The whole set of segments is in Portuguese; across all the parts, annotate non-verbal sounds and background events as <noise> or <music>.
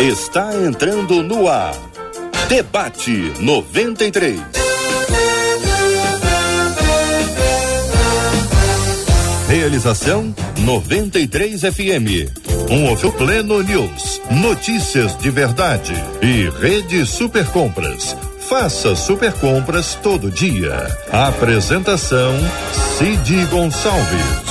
está entrando no ar. Debate 93. Realização 93 FM. Um outro pleno news. Notícias de verdade. E Rede Super Compras. Faça super compras todo dia. Apresentação Cid Gonçalves.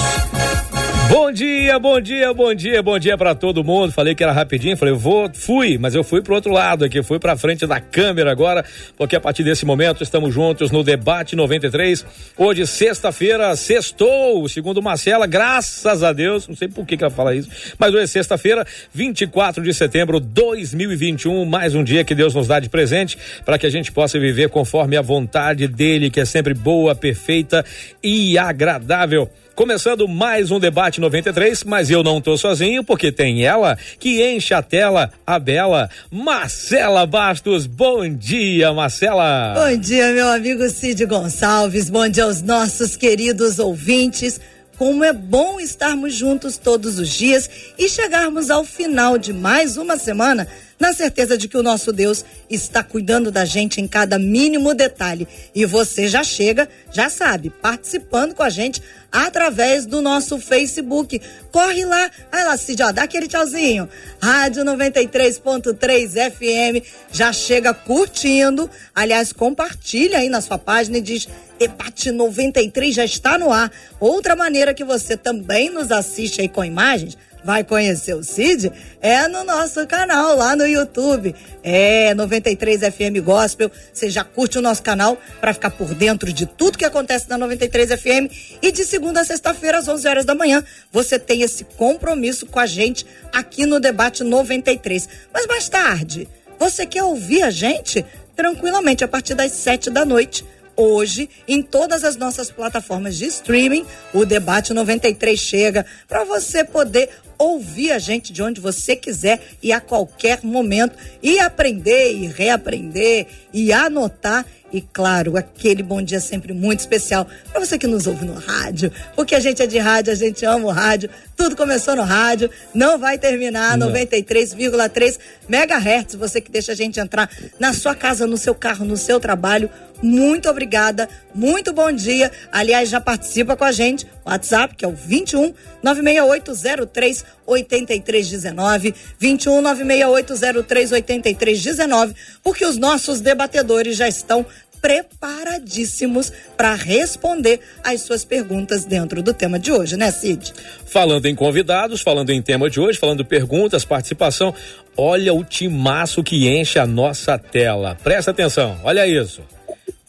Bom dia, bom dia, bom dia, bom dia para todo mundo. Falei que era rapidinho, falei, vou, fui, mas eu fui pro outro lado aqui, fui pra frente da câmera agora, porque a partir desse momento estamos juntos no Debate 93. Hoje, sexta-feira, sextou, segundo Marcela, graças a Deus, não sei por que, que ela fala isso, mas hoje é sexta-feira, 24 de setembro de 2021, mais um dia que Deus nos dá de presente para que a gente possa viver conforme a vontade dele, que é sempre boa, perfeita e agradável. Começando mais um debate 93, mas eu não tô sozinho porque tem ela que enche a tela, a bela Marcela Bastos. Bom dia, Marcela. Bom dia, meu amigo Cid Gonçalves. Bom dia aos nossos queridos ouvintes. Como é bom estarmos juntos todos os dias e chegarmos ao final de mais uma semana na certeza de que o nosso Deus está cuidando da gente em cada mínimo detalhe. E você já chega, já sabe, participando com a gente através do nosso Facebook. Corre lá, vai lá, Cid, ó, dá aquele tchauzinho. Rádio 93.3 FM, já chega curtindo. Aliás, compartilha aí na sua página e diz Debate 93 já está no ar. Outra maneira que você também nos assiste aí com imagens vai conhecer o Cid é no nosso canal lá no YouTube. É 93 FM Gospel. Você já curte o nosso canal para ficar por dentro de tudo que acontece na 93 FM e de segunda a sexta-feira às 11 horas da manhã, você tem esse compromisso com a gente aqui no debate 93. Mas mais tarde, você quer ouvir a gente tranquilamente a partir das sete da noite hoje em todas as nossas plataformas de streaming. O Debate 93 chega para você poder ouvir a gente de onde você quiser e a qualquer momento. E aprender e reaprender e anotar e claro, aquele bom dia sempre muito especial para você que nos ouve no rádio, porque a gente é de rádio, a gente ama o rádio, tudo começou no rádio, não vai terminar 93,3 megahertz, você que deixa a gente entrar na sua casa, no seu carro, no seu trabalho, muito obrigada, muito bom dia. Aliás, já participa com a gente, WhatsApp, que é o 21 96803 8319, 21 96803 8319, porque os nossos debatedores já estão preparadíssimos para responder às suas perguntas dentro do tema de hoje, né, Cid? Falando em convidados, falando em tema de hoje, falando perguntas, participação, olha o timaço que enche a nossa tela. Presta atenção, olha isso.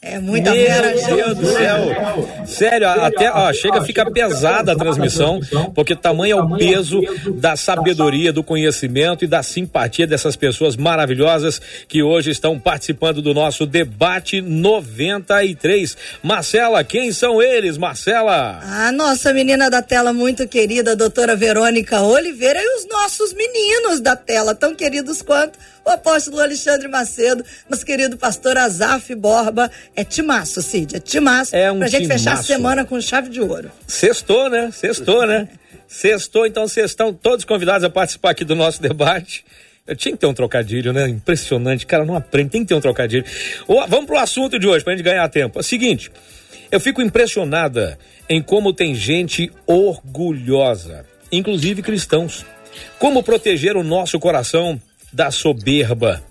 É muita Meu fera, Deus do céu. Sério, até ó, chega, fica pesada a transmissão, porque tamanho é o peso da sabedoria, do conhecimento e da simpatia dessas pessoas maravilhosas que hoje estão participando do nosso debate 93. Marcela, quem são eles, Marcela? A nossa menina da tela muito querida, doutora Verônica Oliveira e os nossos meninos da tela, tão queridos quanto o apóstolo Alexandre Macedo, nosso querido pastor Azaf Borba. É timaço, Cid, é timaço. É um pra gente timaço. fechar a semana com chave de ouro. Sextou, né? Sextou, né? Sextou, então vocês estão todos convidados a participar aqui do nosso debate. Eu tinha que ter um trocadilho, né? Impressionante. Cara, não aprende, tem que ter um trocadilho. Vamos pro assunto de hoje, pra gente ganhar tempo. É o seguinte, eu fico impressionada em como tem gente orgulhosa, inclusive cristãos. Como proteger o nosso coração da soberba?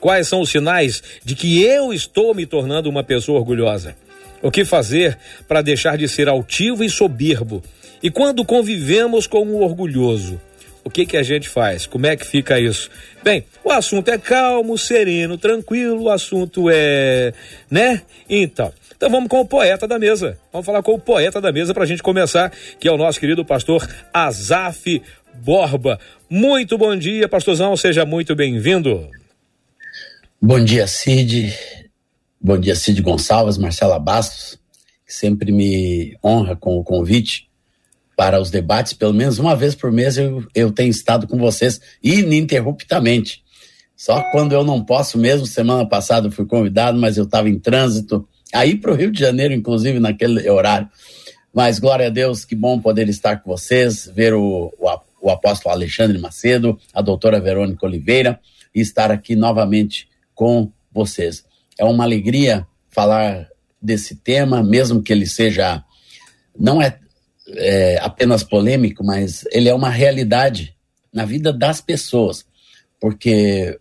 Quais são os sinais de que eu estou me tornando uma pessoa orgulhosa? O que fazer para deixar de ser altivo e soberbo? E quando convivemos com um orgulhoso, o que que a gente faz? Como é que fica isso? Bem, o assunto é calmo, sereno, tranquilo, o assunto é, né? Então, então vamos com o poeta da mesa. Vamos falar com o poeta da mesa para a gente começar, que é o nosso querido pastor Azaf Borba. Muito bom dia, pastorzão, seja muito bem-vindo. Bom dia, Cid. Bom dia, Cid Gonçalves, Marcela Bastos, que sempre me honra com o convite para os debates. Pelo menos uma vez por mês eu, eu tenho estado com vocês ininterruptamente. Só quando eu não posso mesmo, semana passada eu fui convidado, mas eu estava em trânsito, aí para o Rio de Janeiro, inclusive, naquele horário. Mas glória a Deus, que bom poder estar com vocês, ver o, o, o apóstolo Alexandre Macedo, a doutora Verônica Oliveira e estar aqui novamente com vocês. É uma alegria falar desse tema, mesmo que ele seja não é, é apenas polêmico, mas ele é uma realidade na vida das pessoas, porque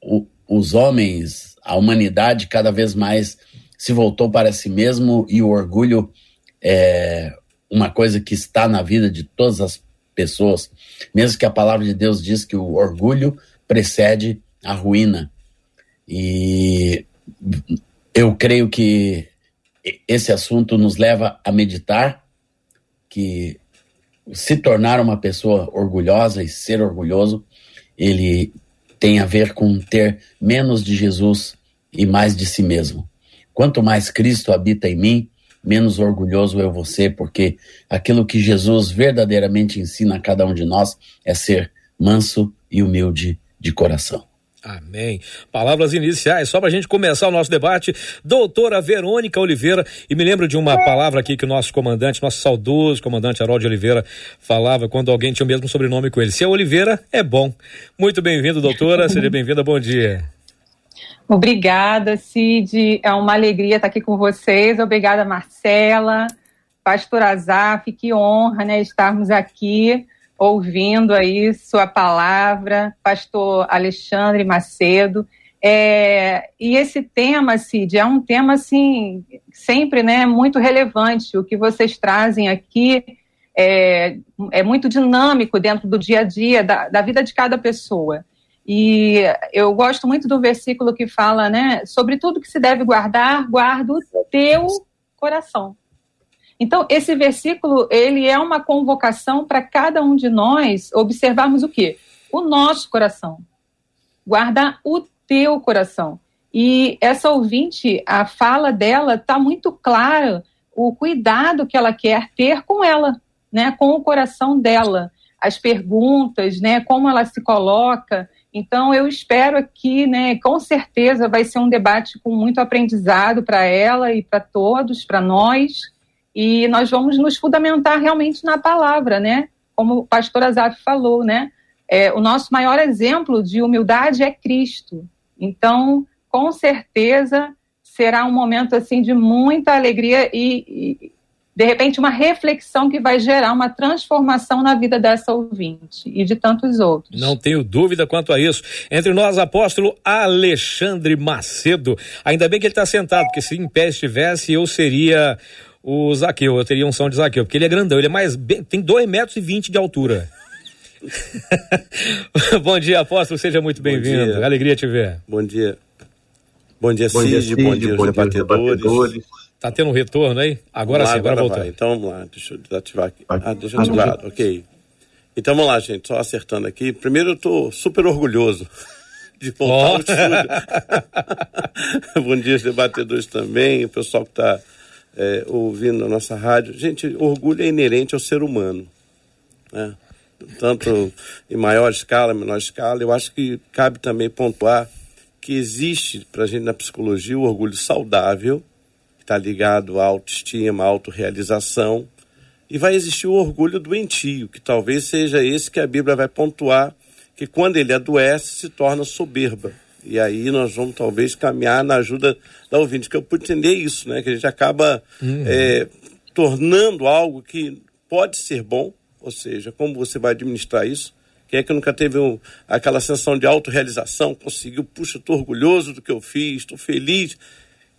o, os homens, a humanidade cada vez mais se voltou para si mesmo e o orgulho é uma coisa que está na vida de todas as pessoas, mesmo que a palavra de Deus diz que o orgulho precede a ruína. E eu creio que esse assunto nos leva a meditar que se tornar uma pessoa orgulhosa e ser orgulhoso, ele tem a ver com ter menos de Jesus e mais de si mesmo. Quanto mais Cristo habita em mim, menos orgulhoso eu vou ser, porque aquilo que Jesus verdadeiramente ensina a cada um de nós é ser manso e humilde de coração. Amém. Palavras iniciais, só para a gente começar o nosso debate. Doutora Verônica Oliveira, e me lembro de uma palavra aqui que o nosso comandante, nosso saudoso comandante Harold Oliveira, falava quando alguém tinha o mesmo sobrenome com ele. Se é Oliveira, é bom. Muito bem-vindo, doutora, seja bem-vinda, bom dia. Obrigada, Cid. É uma alegria estar aqui com vocês. Obrigada, Marcela, Pastor Azaf, que honra né, estarmos aqui ouvindo aí sua palavra, pastor Alexandre Macedo. É, e esse tema, Cid, é um tema, assim, sempre, né, muito relevante. O que vocês trazem aqui é, é muito dinâmico dentro do dia a dia, da, da vida de cada pessoa. E eu gosto muito do versículo que fala, né, sobre tudo que se deve guardar, guarda o teu coração. Então, esse versículo, ele é uma convocação para cada um de nós observarmos o quê? O nosso coração. Guardar o teu coração. E essa ouvinte, a fala dela está muito clara o cuidado que ela quer ter com ela, né, com o coração dela, as perguntas, né, como ela se coloca. Então eu espero aqui, né, com certeza vai ser um debate com muito aprendizado para ela e para todos, para nós. E nós vamos nos fundamentar realmente na palavra, né? Como o pastor Azaf falou, né? É, o nosso maior exemplo de humildade é Cristo. Então, com certeza, será um momento assim de muita alegria e, de repente uma reflexão que vai gerar uma transformação na vida dessa ouvinte e de tantos outros. Não tenho dúvida quanto a isso. Entre nós, apóstolo Alexandre Macedo. Ainda bem que ele está sentado, porque se em pé estivesse, eu seria o Zaqueu, eu teria um som de Zaqueu, porque ele é grandão, ele é mais, tem 2 metros e 20 de altura. <laughs> bom dia, apóstolo, seja muito bem-vindo, alegria te ver. Bom dia. Bom dia, bom Cid, bom dia, bom dia, debatedores. debatedores. Tá tendo um retorno aí? Agora sim, agora, agora voltou. Então vamos lá, deixa eu desativar aqui. Ah, deixa eu ativar, ok. Então vamos lá, gente, só acertando aqui. Primeiro eu tô super orgulhoso <laughs> de voltar oh. ao estúdio. <laughs> bom dia, debatedores também, o pessoal que está é, ouvindo a nossa rádio. Gente, orgulho é inerente ao ser humano. Né? Tanto em maior escala, menor escala. Eu acho que cabe também pontuar que existe para a gente na psicologia o orgulho saudável, que está ligado à autoestima, à autorrealização, e vai existir o orgulho doentio, que talvez seja esse que a Bíblia vai pontuar, que quando ele adoece se torna soberba. E aí nós vamos talvez caminhar na ajuda da ouvinte, que eu pude entender isso, né? Que a gente acaba uhum. é, tornando algo que pode ser bom, ou seja, como você vai administrar isso. Quem é que nunca teve um, aquela sensação de autorrealização, conseguiu, puxa, estou orgulhoso do que eu fiz, estou feliz.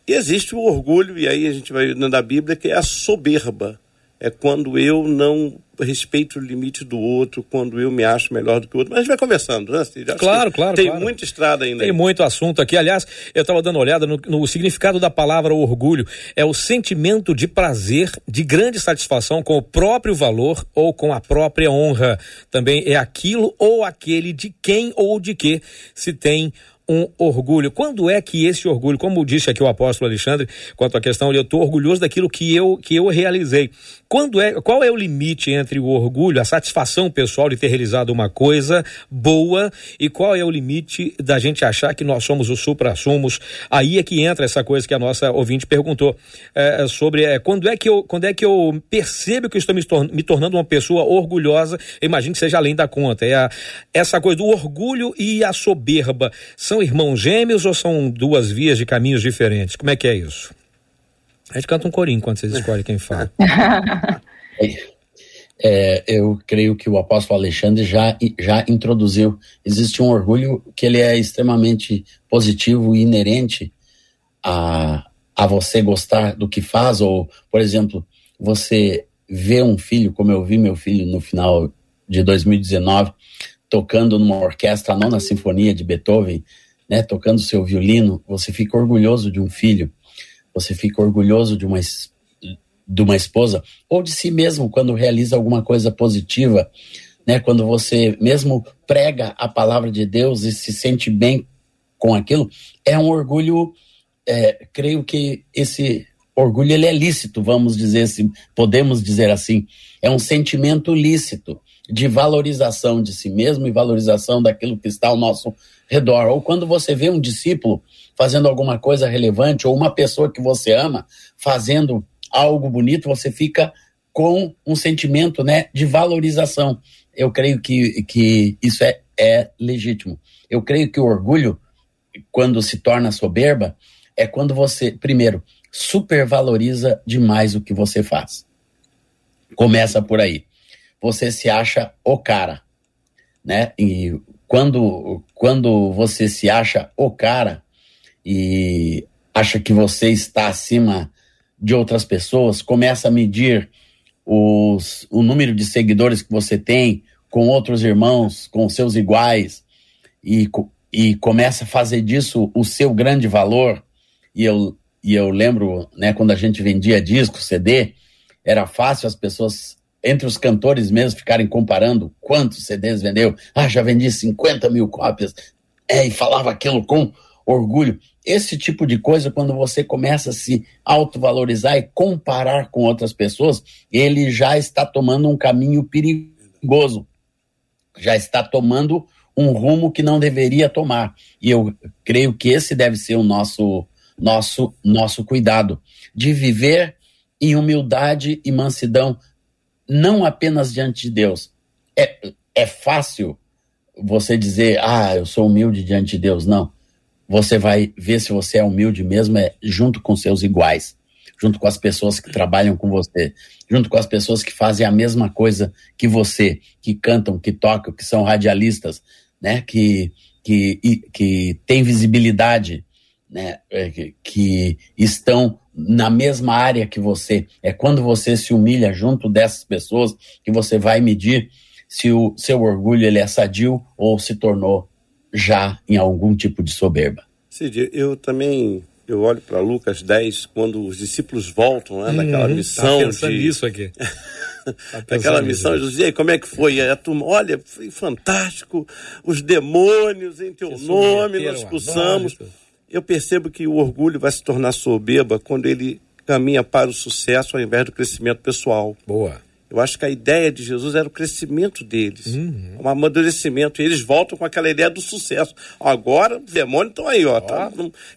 E existe o orgulho, e aí a gente vai da Bíblia, que é a soberba. É quando eu não respeito o limite do outro quando eu me acho melhor do que o outro. Mas a gente vai conversando, né? Claro, claro. Tem claro. muita estrada ainda. Tem aí. muito assunto aqui. Aliás, eu estava dando uma olhada no, no, significado da palavra orgulho. É o sentimento de prazer, de grande satisfação com o próprio valor ou com a própria honra. Também é aquilo ou aquele de quem ou de que se tem um orgulho. Quando é que esse orgulho, como disse aqui o apóstolo Alexandre, quanto à questão eu estou orgulhoso daquilo que eu, que eu realizei. Quando é, qual é o limite entre o orgulho, a satisfação pessoal de ter realizado uma coisa boa e qual é o limite da gente achar que nós somos o supra-sumos? Aí é que entra essa coisa que a nossa ouvinte perguntou é, sobre é, quando, é que eu, quando é que eu percebo que eu estou me, me tornando uma pessoa orgulhosa, imagino que seja além da conta. É a, essa coisa do orgulho e a soberba são irmãos gêmeos ou são duas vias de caminhos diferentes? Como é que é isso? A gente canta um corinho enquanto vocês escolhem quem fala. <laughs> É, eu creio que o apóstolo Alexandre já, já introduziu. Existe um orgulho que ele é extremamente positivo e inerente a, a você gostar do que faz, ou, por exemplo, você vê um filho, como eu vi meu filho no final de 2019, tocando numa orquestra, a nona sinfonia de Beethoven, né, tocando seu violino, você fica orgulhoso de um filho, você fica orgulhoso de uma, de uma esposa, ou de si mesmo quando realiza alguma coisa positiva, né, quando você mesmo prega a palavra de Deus e se sente bem com aquilo, é um orgulho, é, creio que esse orgulho ele é lícito, vamos dizer assim, podemos dizer assim, é um sentimento lícito de valorização de si mesmo e valorização daquilo que está ao nosso redor. Ou quando você vê um discípulo fazendo alguma coisa relevante, ou uma pessoa que você ama fazendo algo bonito, você fica com um sentimento né, de valorização. Eu creio que, que isso é, é legítimo. Eu creio que o orgulho, quando se torna soberba, é quando você, primeiro, supervaloriza demais o que você faz. Começa por aí você se acha o cara, né? E quando, quando você se acha o cara e acha que você está acima de outras pessoas, começa a medir os, o número de seguidores que você tem com outros irmãos, com seus iguais, e, e começa a fazer disso o seu grande valor. E eu, e eu lembro, né, quando a gente vendia disco, CD, era fácil as pessoas entre os cantores mesmo ficarem comparando quantos CDs vendeu. Ah, já vendi 50 mil cópias. É, e falava aquilo com orgulho. Esse tipo de coisa, quando você começa a se autovalorizar e comparar com outras pessoas, ele já está tomando um caminho perigoso. Já está tomando um rumo que não deveria tomar. E eu creio que esse deve ser o nosso nosso nosso cuidado de viver em humildade e mansidão não apenas diante de Deus. É, é fácil você dizer, ah, eu sou humilde diante de Deus. Não. Você vai ver se você é humilde mesmo é junto com seus iguais, junto com as pessoas que trabalham com você, junto com as pessoas que fazem a mesma coisa que você, que cantam, que tocam, que são radialistas, né, que, que, que têm visibilidade, né, é, que, estão na mesma área que você. É quando você se humilha junto dessas pessoas que você vai medir se o seu orgulho ele é sadio ou se tornou já em algum tipo de soberba. Cid, eu também eu olho para Lucas 10 quando os discípulos voltam né, naquela uhum, missão tá pensando de isso aqui. <laughs> Tá Aquela missão, José, como é que foi? A turma, olha, foi fantástico, os demônios em teu nome, nós expulsamos eu percebo que o orgulho vai se tornar soberba quando ele caminha para o sucesso ao invés do crescimento pessoal. Boa. Eu acho que a ideia de Jesus era o crescimento deles, uhum. um amadurecimento. E eles voltam com aquela ideia do sucesso. Agora, os demônios estão aí, ó. Tá?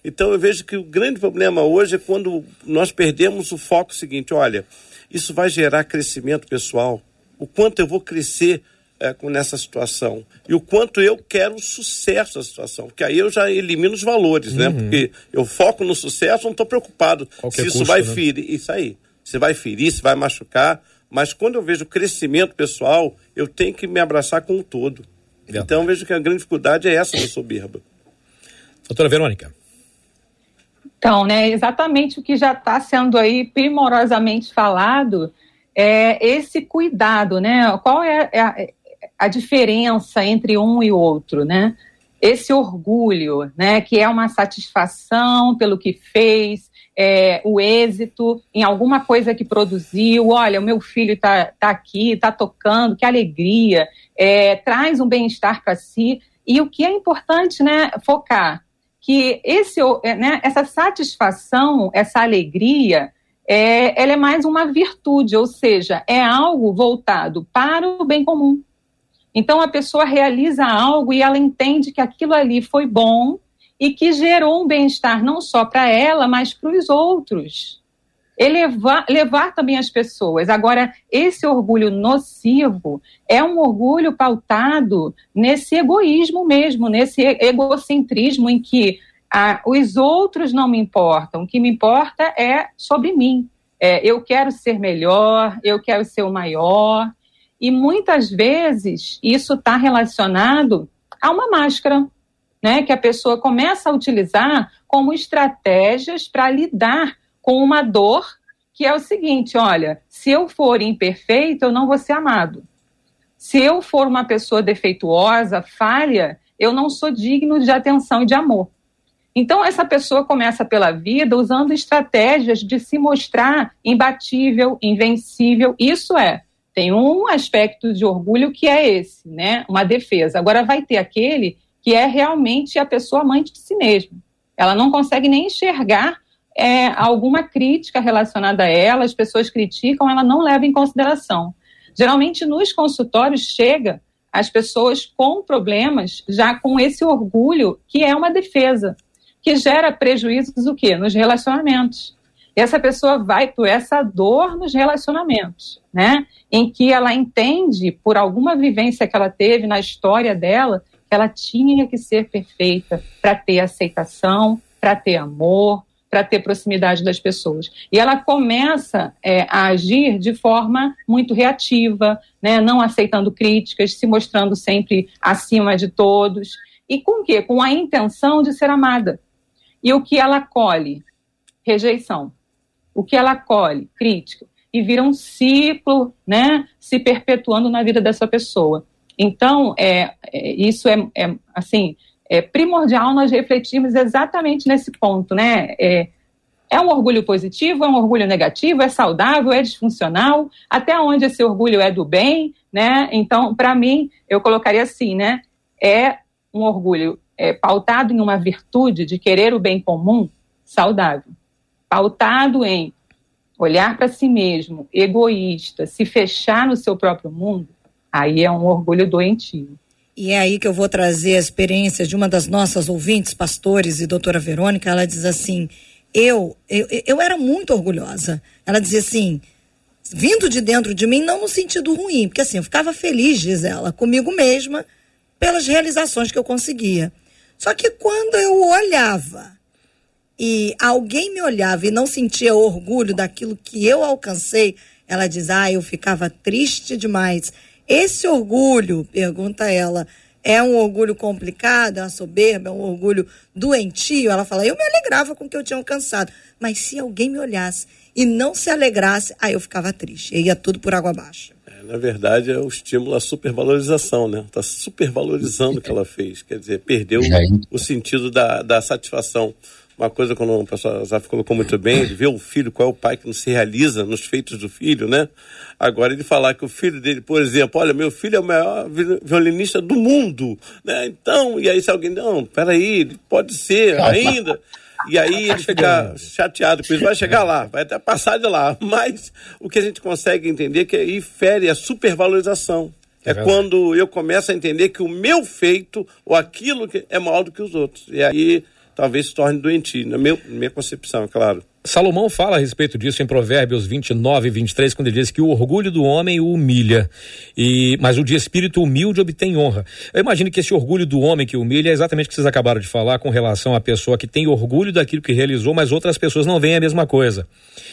Então eu vejo que o grande problema hoje é quando nós perdemos o foco seguinte: olha, isso vai gerar crescimento pessoal. O quanto eu vou crescer é, com nessa situação e o quanto eu quero o sucesso da situação, porque aí eu já elimino os valores, né? uhum. né? Porque eu foco no sucesso, não estou preocupado Qualquer se isso custo, vai né? ferir, isso aí, se vai ferir, se vai machucar, mas quando eu vejo crescimento pessoal, eu tenho que me abraçar com o todo. Então eu vejo que a grande dificuldade é essa da soberba. Doutora Verônica. Então, né, exatamente o que já está sendo aí primorosamente falado é esse cuidado, né? Qual é a, a diferença entre um e outro, né? Esse orgulho, né, que é uma satisfação pelo que fez, é, o êxito em alguma coisa que produziu. Olha, o meu filho está tá aqui, está tocando, que alegria, é, traz um bem-estar para si. E o que é importante, né, focar que esse, né, essa satisfação, essa alegria, é, ela é mais uma virtude, ou seja, é algo voltado para o bem comum. Então a pessoa realiza algo e ela entende que aquilo ali foi bom e que gerou um bem-estar não só para ela, mas para os outros. Elevar, levar também as pessoas. Agora, esse orgulho nocivo é um orgulho pautado nesse egoísmo mesmo, nesse egocentrismo em que ah, os outros não me importam, o que me importa é sobre mim. É, eu quero ser melhor, eu quero ser o maior. E muitas vezes isso está relacionado a uma máscara, né, que a pessoa começa a utilizar como estratégias para lidar com uma dor que é o seguinte: olha, se eu for imperfeito, eu não vou ser amado. Se eu for uma pessoa defeituosa, falha, eu não sou digno de atenção e de amor. Então, essa pessoa começa pela vida usando estratégias de se mostrar imbatível, invencível. Isso é, tem um aspecto de orgulho que é esse, né? Uma defesa. Agora vai ter aquele que é realmente a pessoa amante de si mesma. Ela não consegue nem enxergar é, alguma crítica relacionada a ela, as pessoas criticam, ela não leva em consideração. Geralmente nos consultórios chega as pessoas com problemas, já com esse orgulho que é uma defesa, que gera prejuízos o quê? Nos relacionamentos. Essa pessoa vai por essa dor nos relacionamentos, né? Em que ela entende, por alguma vivência que ela teve na história dela, que ela tinha que ser perfeita para ter aceitação, para ter amor, para ter proximidade das pessoas. E ela começa é, a agir de forma muito reativa, né, não aceitando críticas, se mostrando sempre acima de todos. E com o quê? Com a intenção de ser amada. E o que ela colhe? Rejeição. O que ela colhe? Crítica. E vira um ciclo, né, se perpetuando na vida dessa pessoa. Então, é, é isso é, é, assim, é primordial nós refletirmos exatamente nesse ponto, né? É, é um orgulho positivo, é um orgulho negativo, é saudável, é disfuncional, até onde esse orgulho é do bem, né? Então, para mim, eu colocaria assim, né? É um orgulho é, pautado em uma virtude de querer o bem comum, saudável. Pautado em olhar para si mesmo, egoísta, se fechar no seu próprio mundo, Aí é um orgulho doentio. E é aí que eu vou trazer a experiência de uma das nossas ouvintes, pastores e doutora Verônica. Ela diz assim: eu, eu, eu era muito orgulhosa. Ela dizia assim, vindo de dentro de mim, não no sentido ruim, porque assim, eu ficava feliz, diz ela, comigo mesma, pelas realizações que eu conseguia. Só que quando eu olhava e alguém me olhava e não sentia orgulho daquilo que eu alcancei, ela diz: ah, eu ficava triste demais. Esse orgulho, pergunta ela, é um orgulho complicado, é uma soberba, é um orgulho doentio? Ela fala, eu me alegrava com o que eu tinha alcançado. Mas se alguém me olhasse e não se alegrasse, aí eu ficava triste. E ia tudo por água abaixo. É, na verdade, é o estímulo à supervalorização, né? Está supervalorizando o que ela fez. Quer dizer, perdeu o sentido da, da satisfação uma coisa quando o professor Zaf colocou muito bem, vê o filho, qual é o pai que não se realiza nos feitos do filho, né? Agora ele falar que o filho dele, por exemplo, olha, meu filho é o maior violinista do mundo, né? Então, e aí se alguém, não, peraí, pode ser ainda. E aí ele fica chateado com isso, vai chegar lá, vai até passar de lá. Mas o que a gente consegue entender é que aí fere a supervalorização. É, é quando eu começo a entender que o meu feito, ou aquilo que é maior do que os outros. E aí talvez se torne doentio, na minha, minha concepção, é claro. Salomão fala a respeito disso em Provérbios 29 e 23, quando ele diz que o orgulho do homem o humilha, e, mas o de espírito humilde obtém honra. Eu imagino que esse orgulho do homem que humilha é exatamente o que vocês acabaram de falar com relação à pessoa que tem orgulho daquilo que realizou, mas outras pessoas não veem a mesma coisa.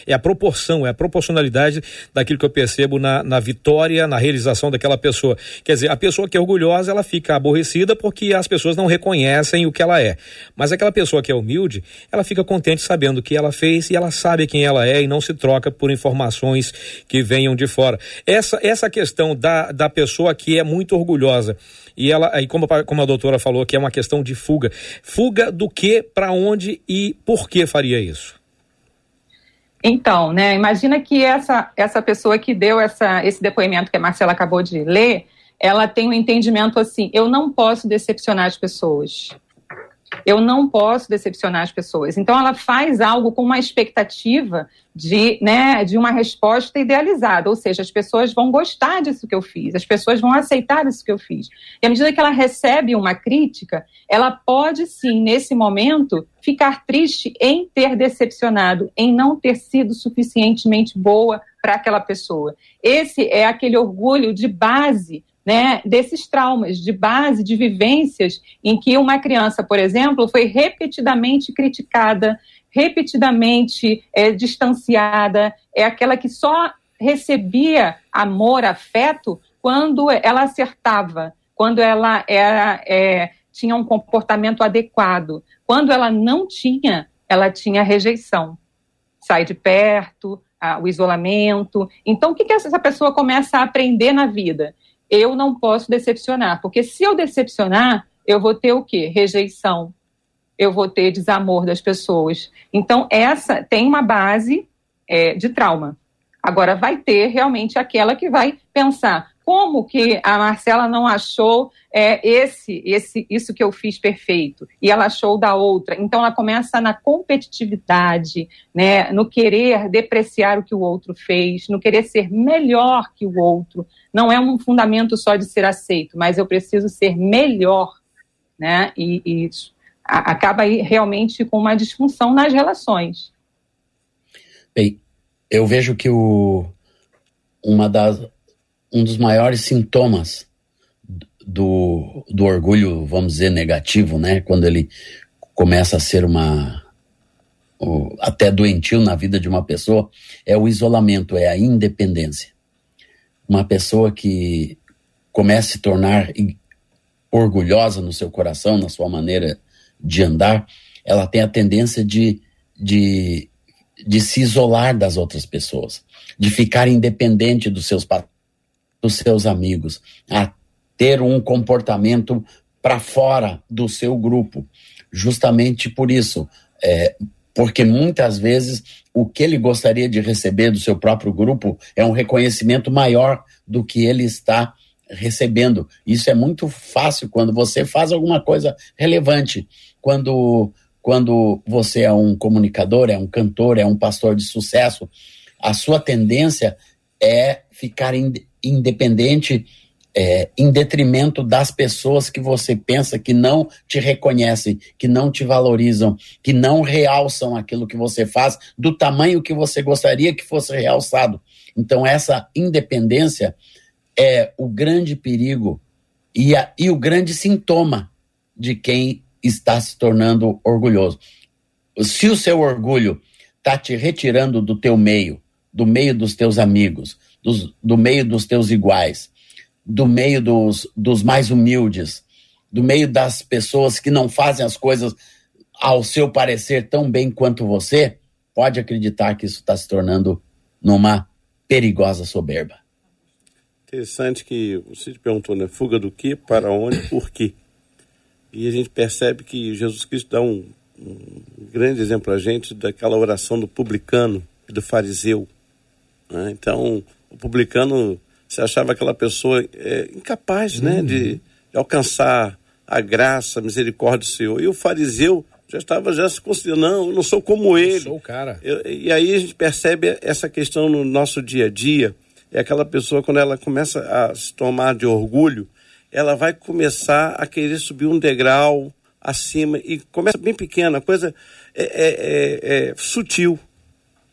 É a proporção, é a proporcionalidade daquilo que eu percebo na, na vitória, na realização daquela pessoa. Quer dizer, a pessoa que é orgulhosa, ela fica aborrecida porque as pessoas não reconhecem o que ela é. Mas aquela pessoa que é humilde, ela fica contente sabendo que ela fez e ela sabe quem ela é e não se troca por informações que venham de fora. Essa, essa questão da, da pessoa que é muito orgulhosa e ela, aí como, como a doutora falou, que é uma questão de fuga. Fuga do que, para onde e por que faria isso? Então, né, imagina que essa, essa pessoa que deu essa, esse depoimento que a Marcela acabou de ler, ela tem um entendimento assim: eu não posso decepcionar as pessoas. Eu não posso decepcionar as pessoas. Então, ela faz algo com uma expectativa de, né, de uma resposta idealizada, ou seja, as pessoas vão gostar disso que eu fiz, as pessoas vão aceitar isso que eu fiz. E à medida que ela recebe uma crítica, ela pode sim, nesse momento, ficar triste em ter decepcionado, em não ter sido suficientemente boa para aquela pessoa. Esse é aquele orgulho de base né, desses traumas de base, de vivências em que uma criança, por exemplo, foi repetidamente criticada, repetidamente é, distanciada, é aquela que só recebia amor, afeto, quando ela acertava, quando ela era, é, tinha um comportamento adequado. Quando ela não tinha, ela tinha rejeição. Sai de perto, o isolamento. Então, o que, que essa pessoa começa a aprender na vida? Eu não posso decepcionar, porque se eu decepcionar, eu vou ter o quê? Rejeição. Eu vou ter desamor das pessoas. Então, essa tem uma base é, de trauma. Agora, vai ter realmente aquela que vai pensar como que a Marcela não achou é, esse, esse, isso que eu fiz perfeito e ela achou da outra. Então, ela começa na competitividade, né, no querer depreciar o que o outro fez, no querer ser melhor que o outro, não é um fundamento só de ser aceito, mas eu preciso ser melhor, né? E, e acaba aí realmente com uma disfunção nas relações. Bem, eu vejo que o, uma das, um dos maiores sintomas do, do orgulho, vamos dizer, negativo, né? Quando ele começa a ser uma até doentio na vida de uma pessoa, é o isolamento, é a independência uma pessoa que comece a se tornar orgulhosa no seu coração, na sua maneira de andar, ela tem a tendência de, de, de se isolar das outras pessoas, de ficar independente dos seus, dos seus amigos, a ter um comportamento para fora do seu grupo. Justamente por isso, é, porque muitas vezes o que ele gostaria de receber do seu próprio grupo é um reconhecimento maior do que ele está recebendo. Isso é muito fácil quando você faz alguma coisa relevante. Quando, quando você é um comunicador, é um cantor, é um pastor de sucesso, a sua tendência é ficar independente é, em detrimento das pessoas que você pensa que não te reconhecem, que não te valorizam, que não realçam aquilo que você faz do tamanho que você gostaria que fosse realçado. Então, essa independência é o grande perigo e, a, e o grande sintoma de quem está se tornando orgulhoso. Se o seu orgulho está te retirando do teu meio, do meio dos teus amigos, dos, do meio dos teus iguais, do meio dos, dos mais humildes, do meio das pessoas que não fazem as coisas ao seu parecer tão bem quanto você, pode acreditar que isso está se tornando numa perigosa soberba. Interessante que você perguntou, né? Fuga do que, para onde, <coughs> por quê? E a gente percebe que Jesus Cristo dá um, um grande exemplo a gente daquela oração do publicano e do fariseu. Né? Então, o publicano você achava aquela pessoa é, incapaz né, uhum. de, de, alcançar a graça, a misericórdia do Senhor. E o fariseu já estava já se considerando, não, eu não sou como ele. Eu sou o cara. Eu, e aí a gente percebe essa questão no nosso dia a dia. É aquela pessoa, quando ela começa a se tomar de orgulho, ela vai começar a querer subir um degrau acima e começa bem pequena, a coisa é, é, é, é sutil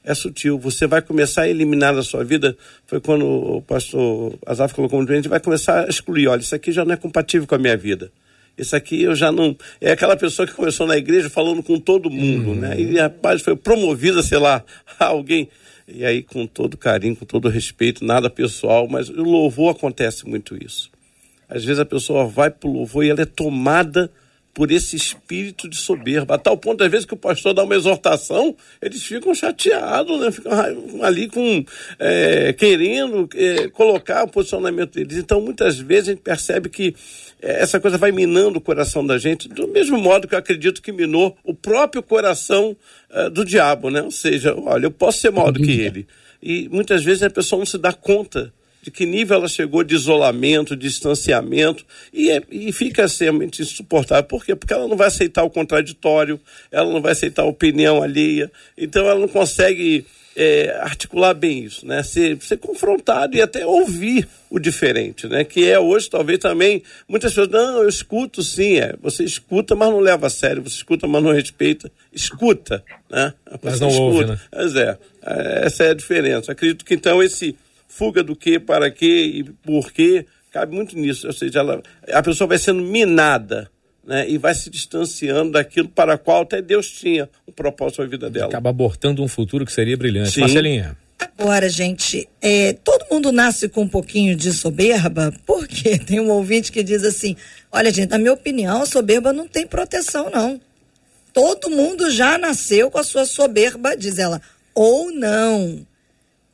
é sutil. Você vai começar a eliminar da sua vida. Foi quando o pastor Azaf colocou um doente, vai começar a excluir. Olha, isso aqui já não é compatível com a minha vida. Isso aqui eu já não. É aquela pessoa que começou na igreja falando com todo mundo, uhum. né? E rapaz foi promovida, sei lá, a <laughs> alguém. E aí, com todo carinho, com todo respeito, nada pessoal, mas o louvor acontece muito isso. Às vezes a pessoa vai para o louvor e ela é tomada por esse espírito de soberba, a tal ponto, às vezes, que o pastor dá uma exortação, eles ficam chateados, né? ficam ali com, é, querendo é, colocar o posicionamento deles. Então, muitas vezes, a gente percebe que é, essa coisa vai minando o coração da gente, do mesmo modo que eu acredito que minou o próprio coração é, do diabo, né? Ou seja, olha, eu posso ser maior do que ele. E muitas vezes a pessoa não se dá conta de que nível ela chegou de isolamento, de distanciamento, e, é, e fica extremamente insuportável. Por quê? Porque ela não vai aceitar o contraditório, ela não vai aceitar a opinião alheia, então ela não consegue é, articular bem isso, né? Ser, ser confrontado e até ouvir o diferente, né? Que é hoje talvez também muitas pessoas não, eu escuto sim, é. Você escuta, mas não leva a sério. Você escuta, mas não respeita. Escuta, né? Você mas não escuta. ouve, né? Mas é, é, essa é a diferença. Acredito que então esse fuga do que, para quê e por quê cabe muito nisso. Ou seja, ela, a pessoa vai sendo minada né, e vai se distanciando daquilo para o qual até Deus tinha um propósito na vida dela. Acaba abortando um futuro que seria brilhante. Sim. Marcelinha. Agora, gente, é, todo mundo nasce com um pouquinho de soberba, porque <laughs> tem um ouvinte que diz assim: olha, gente, na minha opinião, a soberba não tem proteção, não. Todo mundo já nasceu com a sua soberba, diz ela, ou não.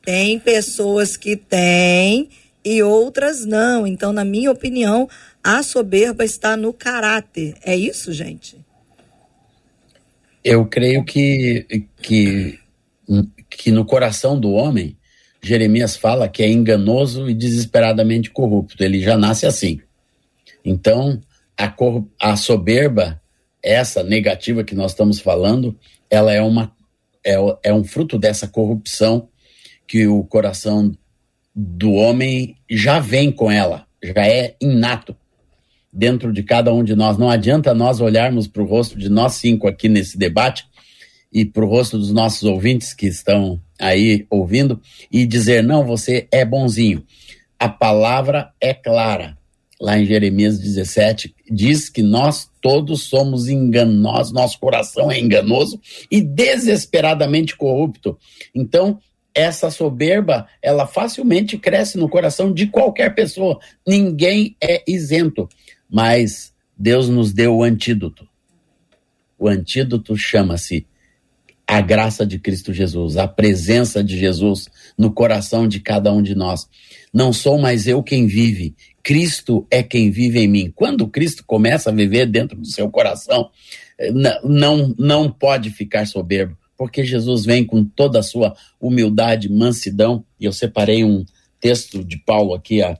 Tem pessoas que têm e outras não. Então, na minha opinião, a soberba está no caráter. É isso, gente? Eu creio que, que, que no coração do homem, Jeremias fala que é enganoso e desesperadamente corrupto. Ele já nasce assim. Então, a, a soberba, essa negativa que nós estamos falando, ela é, uma, é, é um fruto dessa corrupção que o coração do homem já vem com ela, já é inato dentro de cada um de nós. Não adianta nós olharmos para o rosto de nós cinco aqui nesse debate e para o rosto dos nossos ouvintes que estão aí ouvindo e dizer: não, você é bonzinho. A palavra é clara. Lá em Jeremias 17, diz que nós todos somos enganosos, nosso coração é enganoso e desesperadamente corrupto. Então, essa soberba, ela facilmente cresce no coração de qualquer pessoa. Ninguém é isento. Mas Deus nos deu o antídoto. O antídoto chama-se a graça de Cristo Jesus, a presença de Jesus no coração de cada um de nós. Não sou mais eu quem vive, Cristo é quem vive em mim. Quando Cristo começa a viver dentro do seu coração, não, não pode ficar soberbo, porque Jesus vem com toda a sua humildade, mansidão, e eu separei um texto de Paulo aqui, a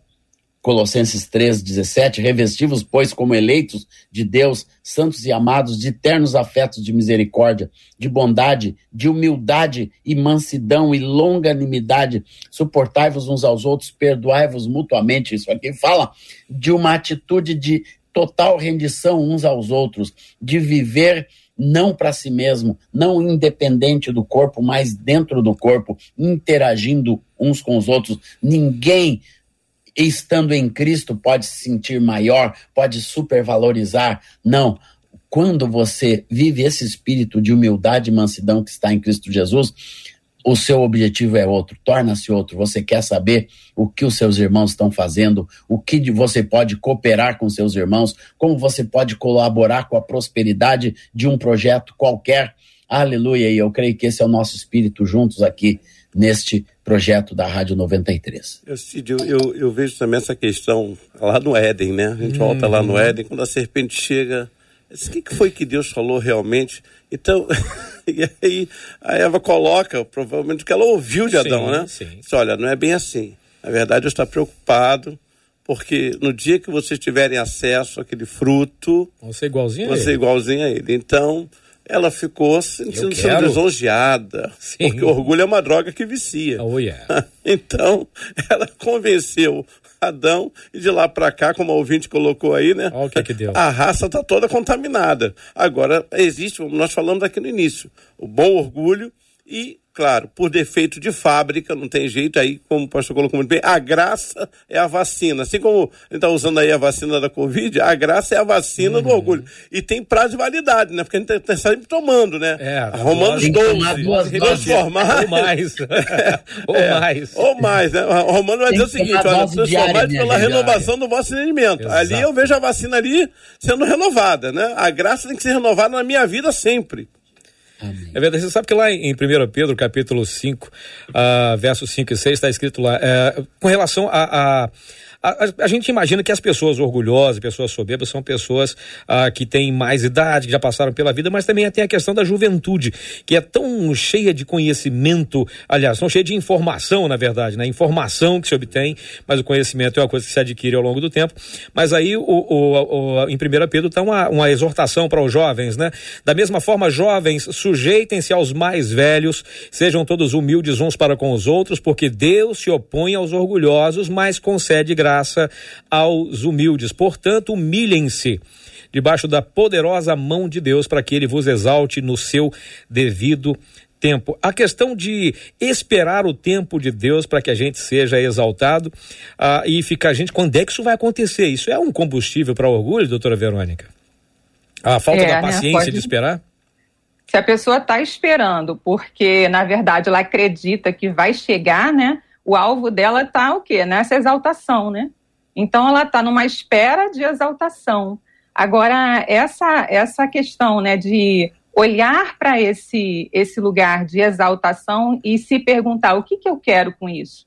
Colossenses 3, 17, revestivos, pois, como eleitos de Deus, santos e amados, de ternos afetos de misericórdia, de bondade, de humildade e mansidão e longanimidade, suportai-vos uns aos outros, perdoai-vos mutuamente. Isso aqui fala de uma atitude de total rendição uns aos outros, de viver não para si mesmo, não independente do corpo, mas dentro do corpo, interagindo uns com os outros. Ninguém estando em Cristo, pode se sentir maior, pode supervalorizar. Não. Quando você vive esse espírito de humildade e mansidão que está em Cristo Jesus, o seu objetivo é outro, torna-se outro. Você quer saber o que os seus irmãos estão fazendo, o que você pode cooperar com seus irmãos, como você pode colaborar com a prosperidade de um projeto qualquer. Aleluia! E eu creio que esse é o nosso espírito juntos aqui neste projeto da Rádio 93. Eu, Cid, eu, eu, eu, vejo também essa questão lá no Éden, né? A gente volta lá no uhum. Éden, quando a serpente chega. O que, que foi que Deus falou realmente? Então, <laughs> <laughs> e aí a Eva coloca, provavelmente, que ela ouviu de Adão, sim, né? Sim. Diz, olha, não é bem assim. Na verdade, Deus está preocupado, porque no dia que vocês tiverem acesso àquele fruto. Vão ser igualzinho a ele. Vão ser igualzinho a ele. Então ela ficou sentindo sendo lisonjeada. Sim. Porque orgulho é uma droga que vicia. Oh, yeah. <laughs> então, ela convenceu Adão e de lá para cá, como a ouvinte colocou aí, né? Oh, que que deu. A raça está toda contaminada. Agora, existe, nós falamos aqui no início, o bom orgulho e claro, por defeito de fábrica, não tem jeito, aí, como o pastor colocou muito bem, a graça é a vacina. Assim como ele está usando aí a vacina da Covid, a graça é a vacina uhum. do orgulho. E tem prazo de validade, né? Porque a gente está sempre tomando, né? É, Romanos 12, transformar. Ou mais. <laughs> é, ou é, mais. Ou mais, né? O Romano vai dizer o seguinte: olha, transformar pela renovação do vosso entendimento. Exato. Ali eu vejo a vacina ali sendo renovada, né? A graça tem que ser renovada na minha vida sempre. Amém. É verdade. Você sabe que lá em 1 Pedro, capítulo 5, uh, versos 5 e 6, está escrito lá, uh, com relação a, a, a, a, a, gente imagina que as pessoas orgulhosas, pessoas soberbas, são pessoas ah, que têm mais idade, que já passaram pela vida, mas também tem a questão da juventude, que é tão cheia de conhecimento, aliás, tão cheia de informação, na verdade, né? Informação que se obtém, mas o conhecimento é uma coisa que se adquire ao longo do tempo. Mas aí, o, o, o em 1 Pedro, está uma, uma exortação para os jovens, né? Da mesma forma, jovens, sujeitem-se aos mais velhos, sejam todos humildes uns para com os outros, porque Deus se opõe aos orgulhosos, mas concede graça aos humildes. Portanto, humilhem-se debaixo da poderosa mão de Deus para que ele vos exalte no seu devido tempo. A questão de esperar o tempo de Deus para que a gente seja exaltado uh, e ficar, gente, quando é que isso vai acontecer? Isso é um combustível para orgulho, doutora Verônica? A falta é, da né? paciência né? Pode... de esperar? Se a pessoa está esperando, porque na verdade ela acredita que vai chegar, né? O alvo dela está o quê? Nessa exaltação, né? Então ela está numa espera de exaltação. Agora essa essa questão, né, de olhar para esse esse lugar de exaltação e se perguntar o que que eu quero com isso,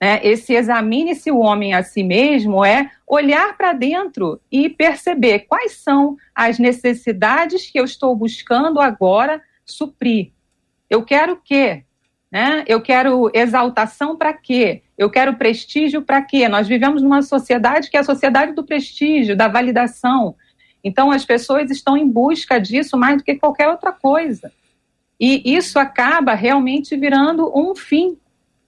né? Esse examine-se o homem a si mesmo é olhar para dentro e perceber quais são as necessidades que eu estou buscando agora suprir. Eu quero o quê? Né? Eu quero exaltação para quê? Eu quero prestígio para quê? Nós vivemos numa sociedade que é a sociedade do prestígio, da validação. Então, as pessoas estão em busca disso mais do que qualquer outra coisa. E isso acaba realmente virando um fim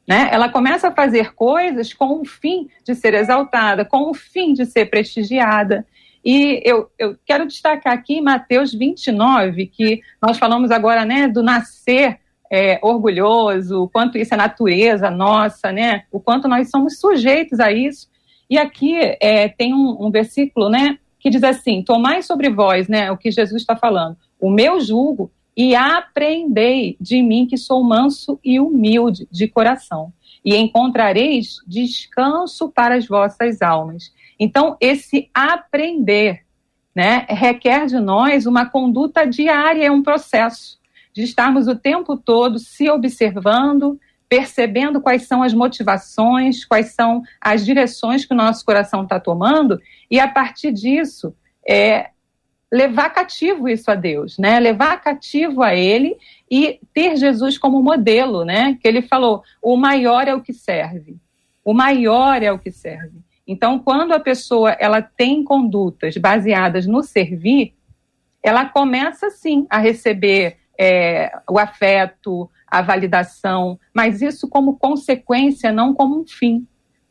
né? Ela começa a fazer coisas com o fim de ser exaltada, com o fim de ser prestigiada. E eu, eu quero destacar aqui Mateus 29, que nós falamos agora né, do nascer é, orgulhoso, o quanto isso é natureza nossa, né? o quanto nós somos sujeitos a isso. E aqui é, tem um, um, versículo né, que diz assim: Tomai sobre vós né, o que Jesus está falando, o meu jugo e aprendei de mim que sou manso e humilde de coração, e encontrareis descanso para as vossas almas. Então, esse aprender né, requer de nós uma conduta diária, é um processo de estarmos o tempo todo se observando, percebendo quais são as motivações, quais são as direções que o nosso coração está tomando, e a partir disso, é, levar cativo isso a Deus, né? Levar cativo a Ele e ter Jesus como modelo, né? Que Ele falou: o maior é o que serve, o maior é o que serve. Então, quando a pessoa ela tem condutas baseadas no servir, ela começa sim a receber é, o afeto, a validação, mas isso como consequência, não como um fim.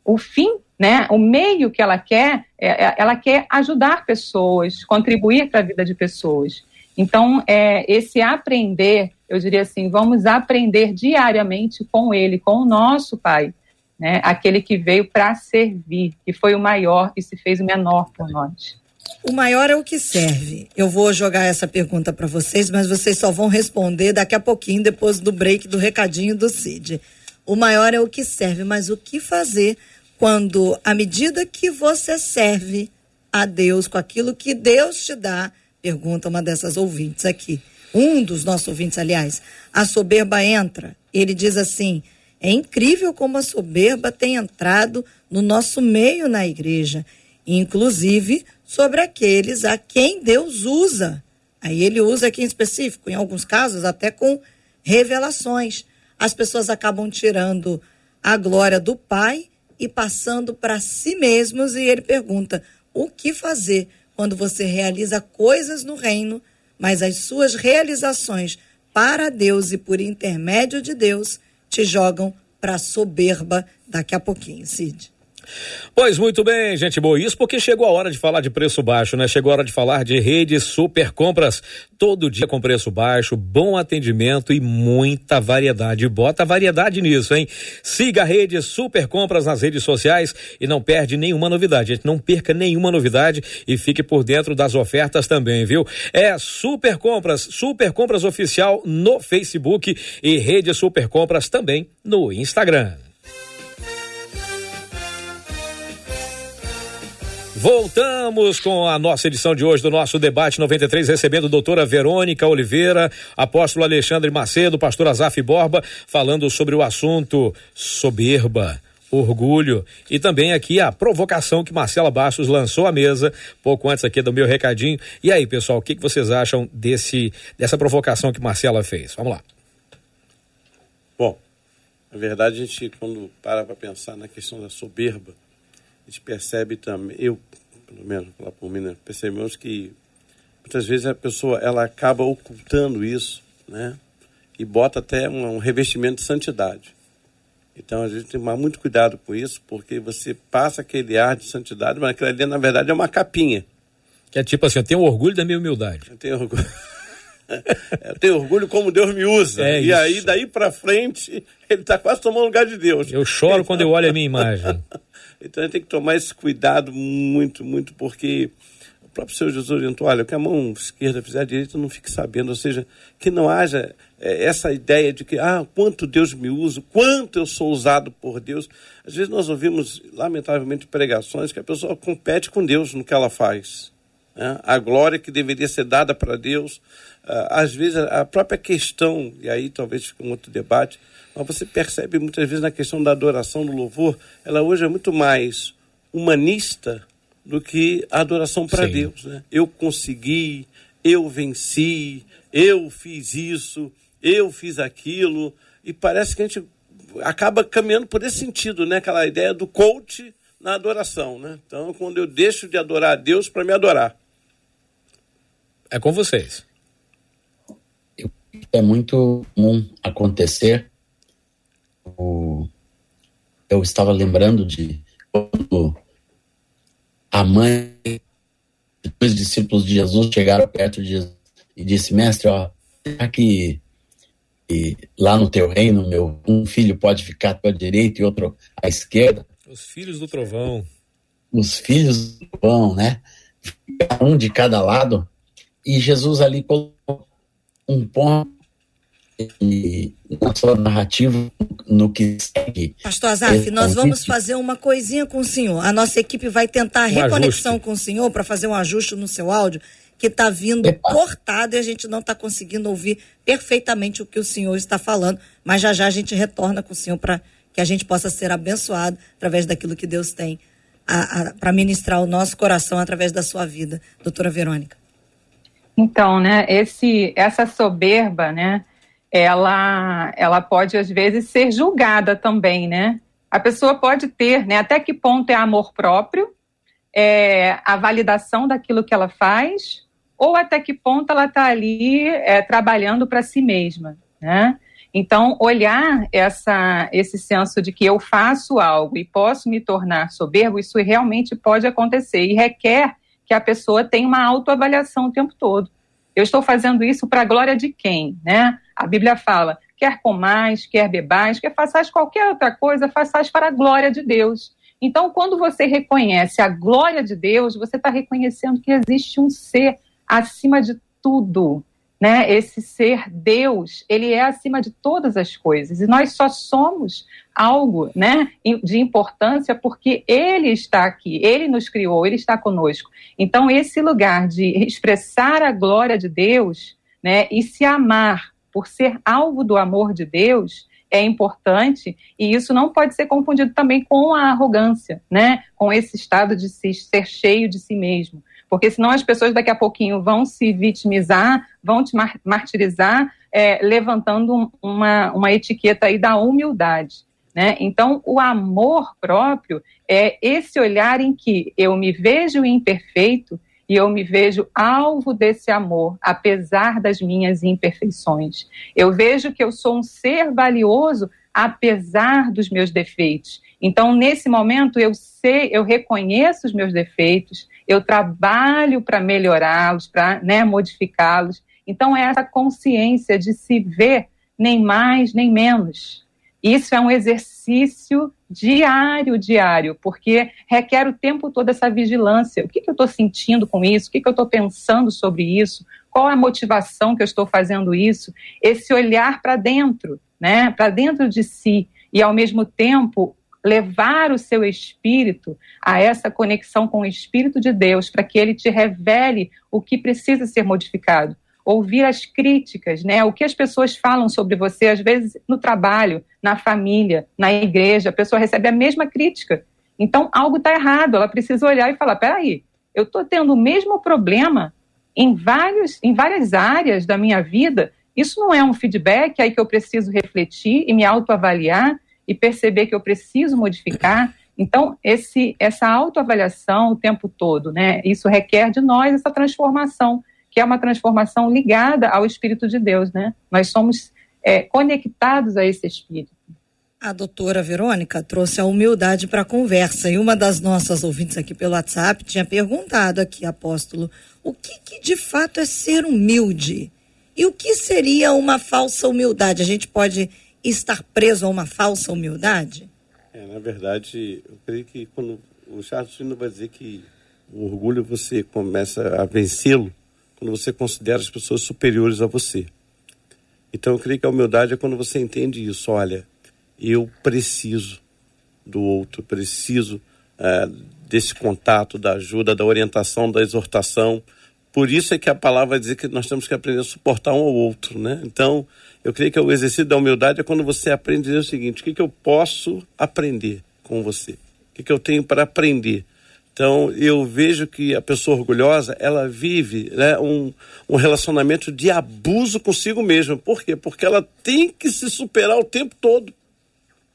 O fim né? O meio que ela quer, é, é, ela quer ajudar pessoas, contribuir para a vida de pessoas. Então, é, esse aprender, eu diria assim, vamos aprender diariamente com ele, com o nosso Pai, né? Aquele que veio para servir, que foi o maior e se fez o menor por nós. O maior é o que serve. Eu vou jogar essa pergunta para vocês, mas vocês só vão responder daqui a pouquinho, depois do break do recadinho do Cid. O maior é o que serve, mas o que fazer quando, à medida que você serve a Deus com aquilo que Deus te dá, pergunta uma dessas ouvintes aqui, um dos nossos ouvintes, aliás, a soberba entra. Ele diz assim: é incrível como a soberba tem entrado no nosso meio na igreja, inclusive sobre aqueles a quem Deus usa. Aí ele usa aqui em específico, em alguns casos, até com revelações. As pessoas acabam tirando a glória do Pai e passando para si mesmos. E ele pergunta: o que fazer quando você realiza coisas no reino, mas as suas realizações para Deus e por intermédio de Deus te jogam para a soberba daqui a pouquinho, Cid? Pois muito bem, gente boa. Isso porque chegou a hora de falar de preço baixo, né? Chegou a hora de falar de redes super compras. Todo dia com preço baixo, bom atendimento e muita variedade. Bota variedade nisso, hein? Siga a rede Super Compras nas redes sociais e não perde nenhuma novidade. Gente, não perca nenhuma novidade e fique por dentro das ofertas também, viu? É Super Compras, Super Compras Oficial no Facebook e Rede Super Compras também no Instagram. Voltamos com a nossa edição de hoje do nosso debate 93, recebendo a doutora Verônica Oliveira, apóstolo Alexandre Macedo, pastor Azaf Borba, falando sobre o assunto soberba orgulho. E também aqui a provocação que Marcela Bastos lançou à mesa, pouco antes aqui do meu recadinho. E aí, pessoal, o que, que vocês acham desse, dessa provocação que Marcela fez? Vamos lá. Bom, na verdade, a gente, quando para para pensar na questão da soberba, a gente percebe também, eu, pelo menos, lá por mim, né, percebemos que muitas vezes a pessoa ela acaba ocultando isso, né? E bota até um, um revestimento de santidade. Então a gente tem que tomar muito cuidado com isso, porque você passa aquele ar de santidade, mas aquilo ali na verdade é uma capinha. Que é tipo assim, eu tenho orgulho da minha humildade. Eu tenho orgulho. <laughs> eu tenho orgulho como Deus me usa. É e isso. aí, daí para frente, ele está quase tomando lugar de Deus. Eu choro quando eu olho a minha imagem. <laughs> então a gente tem que tomar esse cuidado muito, muito, porque o próprio Senhor Jesus orientou: olha, o que a mão esquerda fizer, a direita não fique sabendo. Ou seja, que não haja é, essa ideia de que, ah, quanto Deus me usa, quanto eu sou usado por Deus. Às vezes nós ouvimos, lamentavelmente, pregações que a pessoa compete com Deus no que ela faz. Né? A glória que deveria ser dada para Deus, ah, às vezes a própria questão, e aí talvez fique um outro debate, mas você percebe muitas vezes na questão da adoração, do louvor, ela hoje é muito mais humanista do que a adoração para Deus. Né? Eu consegui, eu venci, eu fiz isso eu fiz aquilo, e parece que a gente acaba caminhando por esse sentido, né? Aquela ideia do coach na adoração, né? Então, quando eu deixo de adorar a Deus para me adorar. É com vocês. É muito comum acontecer. Eu estava lembrando de quando a mãe, os discípulos de Jesus chegaram perto de Jesus e disse: Mestre, ó, será que e lá no teu reino, meu, um filho pode ficar à tua direita e outro à esquerda. Os filhos do trovão. Os filhos do trovão, né? Um de cada lado. E Jesus ali colocou um ponto e na sua narrativa, no que segue. Pastor Azaf, nós vamos fazer uma coisinha com o senhor. A nossa equipe vai tentar um reconexão ajuste. com o senhor para fazer um ajuste no seu áudio que está vindo Epa. cortado e a gente não está conseguindo ouvir perfeitamente o que o senhor está falando, mas já já a gente retorna com o senhor para que a gente possa ser abençoado através daquilo que Deus tem para ministrar o nosso coração através da sua vida, doutora Verônica. Então, né, esse, essa soberba, né, ela, ela pode às vezes ser julgada também, né? A pessoa pode ter, né, até que ponto é amor próprio, é, a validação daquilo que ela faz, ou até que ponto ela está ali é, trabalhando para si mesma, né? Então, olhar essa, esse senso de que eu faço algo e posso me tornar soberbo, isso realmente pode acontecer e requer que a pessoa tenha uma autoavaliação o tempo todo. Eu estou fazendo isso para a glória de quem, né? A Bíblia fala, quer comais, quer bebais, quer façais qualquer outra coisa, façais para a glória de Deus. Então, quando você reconhece a glória de Deus, você está reconhecendo que existe um ser acima de tudo, né? Esse ser Deus, ele é acima de todas as coisas e nós só somos algo, né, de importância porque ele está aqui, ele nos criou, ele está conosco. Então esse lugar de expressar a glória de Deus, né, e se amar por ser alvo do amor de Deus, é importante e isso não pode ser confundido também com a arrogância, né? Com esse estado de se, ser cheio de si mesmo porque senão as pessoas daqui a pouquinho vão se vitimizar, vão te martirizar, é, levantando uma, uma etiqueta aí da humildade. Né? Então, o amor próprio é esse olhar em que eu me vejo imperfeito e eu me vejo alvo desse amor, apesar das minhas imperfeições. Eu vejo que eu sou um ser valioso apesar dos meus defeitos. Então, nesse momento, eu sei, eu reconheço os meus defeitos, eu trabalho para melhorá-los, para né, modificá-los. Então, é essa consciência de se ver nem mais nem menos. Isso é um exercício diário, diário, porque requer o tempo todo essa vigilância. O que, que eu estou sentindo com isso? O que, que eu estou pensando sobre isso? Qual a motivação que eu estou fazendo isso? Esse olhar para dentro, né? Para dentro de si e ao mesmo tempo levar o seu espírito a essa conexão com o Espírito de Deus, para que ele te revele o que precisa ser modificado. ouvir as críticas, né? O que as pessoas falam sobre você, às vezes no trabalho, na família, na igreja, a pessoa recebe a mesma crítica. Então, algo está errado, ela precisa olhar e falar: peraí, eu estou tendo o mesmo problema em, vários, em várias áreas da minha vida. Isso não é um feedback aí que eu preciso refletir e me autoavaliar e perceber que eu preciso modificar. Então, esse, essa autoavaliação o tempo todo, né? Isso requer de nós essa transformação, que é uma transformação ligada ao Espírito de Deus, né? Nós somos é, conectados a esse Espírito. A doutora Verônica trouxe a humildade para a conversa e uma das nossas ouvintes aqui pelo WhatsApp tinha perguntado aqui, apóstolo, o que, que de fato é ser humilde? E o que seria uma falsa humildade? A gente pode estar preso a uma falsa humildade? É, na verdade, eu creio que quando o Charles Fino vai dizer que o orgulho você começa a vencê-lo quando você considera as pessoas superiores a você. Então eu creio que a humildade é quando você entende isso. Olha, eu preciso do outro, preciso é, desse contato, da ajuda, da orientação, da exortação. Por isso é que a palavra dizer que nós temos que aprender a suportar um ao outro, né? Então, eu creio que o exercício da humildade é quando você aprende o seguinte: o que, que eu posso aprender com você? O que, que eu tenho para aprender? Então, eu vejo que a pessoa orgulhosa, ela vive né, um, um relacionamento de abuso consigo mesma. Por quê? Porque ela tem que se superar o tempo todo.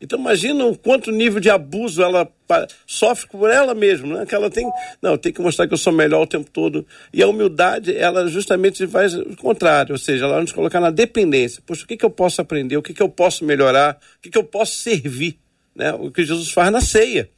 Então imagina o quanto nível de abuso ela sofre por ela mesma, né? Que ela tem, não, tem que mostrar que eu sou melhor o tempo todo. E a humildade, ela justamente faz o contrário, ou seja, ela nos colocar na dependência. Poxa, o que, que eu posso aprender? O que, que eu posso melhorar? O que, que eu posso servir? Né? O que Jesus faz na ceia.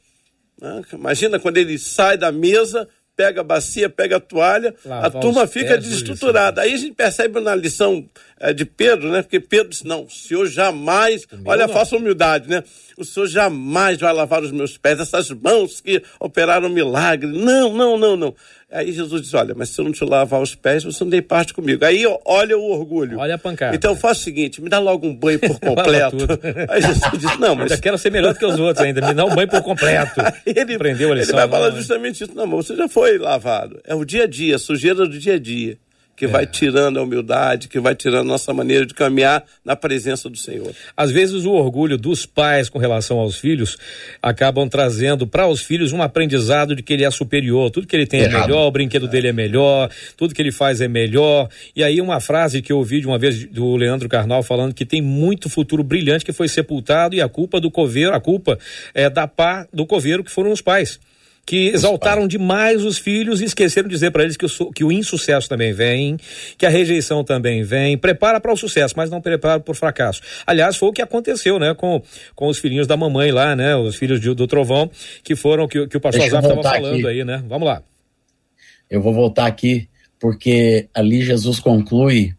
Né? Imagina quando ele sai da mesa, pega a bacia, pega a toalha, Lavar a turma fica desestruturada. Aí a gente percebe na lição é, de Pedro, né? Porque Pedro disse: não, o senhor jamais, olha, não. faça humildade, né? O senhor jamais vai lavar os meus pés, essas mãos que operaram milagre. Não, não, não, não. Aí Jesus diz: Olha, mas se eu não te lavar os pés, você não tem parte comigo. Aí olha o orgulho. Olha a pancada. Então faça o seguinte: me dá logo um banho por <laughs> completo. Aí Jesus diz: Não, mas. Eu quero ser melhor do que os outros ainda, me dá um banho por completo. <laughs> Ele aprendeu a lição. Ele vai falar justamente isso: Não, você já foi lavado. É o dia a dia, a sujeira do dia a dia que é. vai tirando a humildade, que vai tirando a nossa maneira de caminhar na presença do Senhor. Às vezes o orgulho dos pais com relação aos filhos acabam trazendo para os filhos um aprendizado de que ele é superior, tudo que ele tem é Errado. é melhor, o brinquedo é. dele é melhor, tudo que ele faz é melhor. E aí uma frase que eu ouvi de uma vez do Leandro Carnal falando que tem muito futuro brilhante que foi sepultado e a culpa do coveiro, a culpa é da pá do coveiro que foram os pais que exaltaram demais os filhos e esqueceram de dizer para eles que o, que o insucesso também vem, que a rejeição também vem. Prepara para o sucesso, mas não prepara para o fracasso. Aliás, foi o que aconteceu, né, com, com os filhinhos da mamãe lá, né, os filhos de, do Trovão, que foram que, que o pastor Azar estava falando aqui. aí, né? Vamos lá. Eu vou voltar aqui porque ali Jesus conclui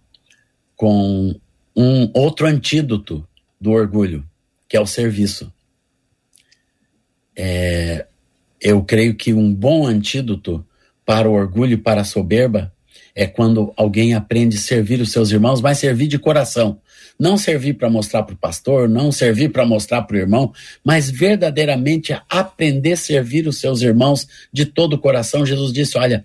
com um outro antídoto do orgulho, que é o serviço. É, eu creio que um bom antídoto para o orgulho e para a soberba é quando alguém aprende a servir os seus irmãos, mas servir de coração. Não servir para mostrar para o pastor, não servir para mostrar para o irmão, mas verdadeiramente aprender a servir os seus irmãos de todo o coração. Jesus disse: Olha,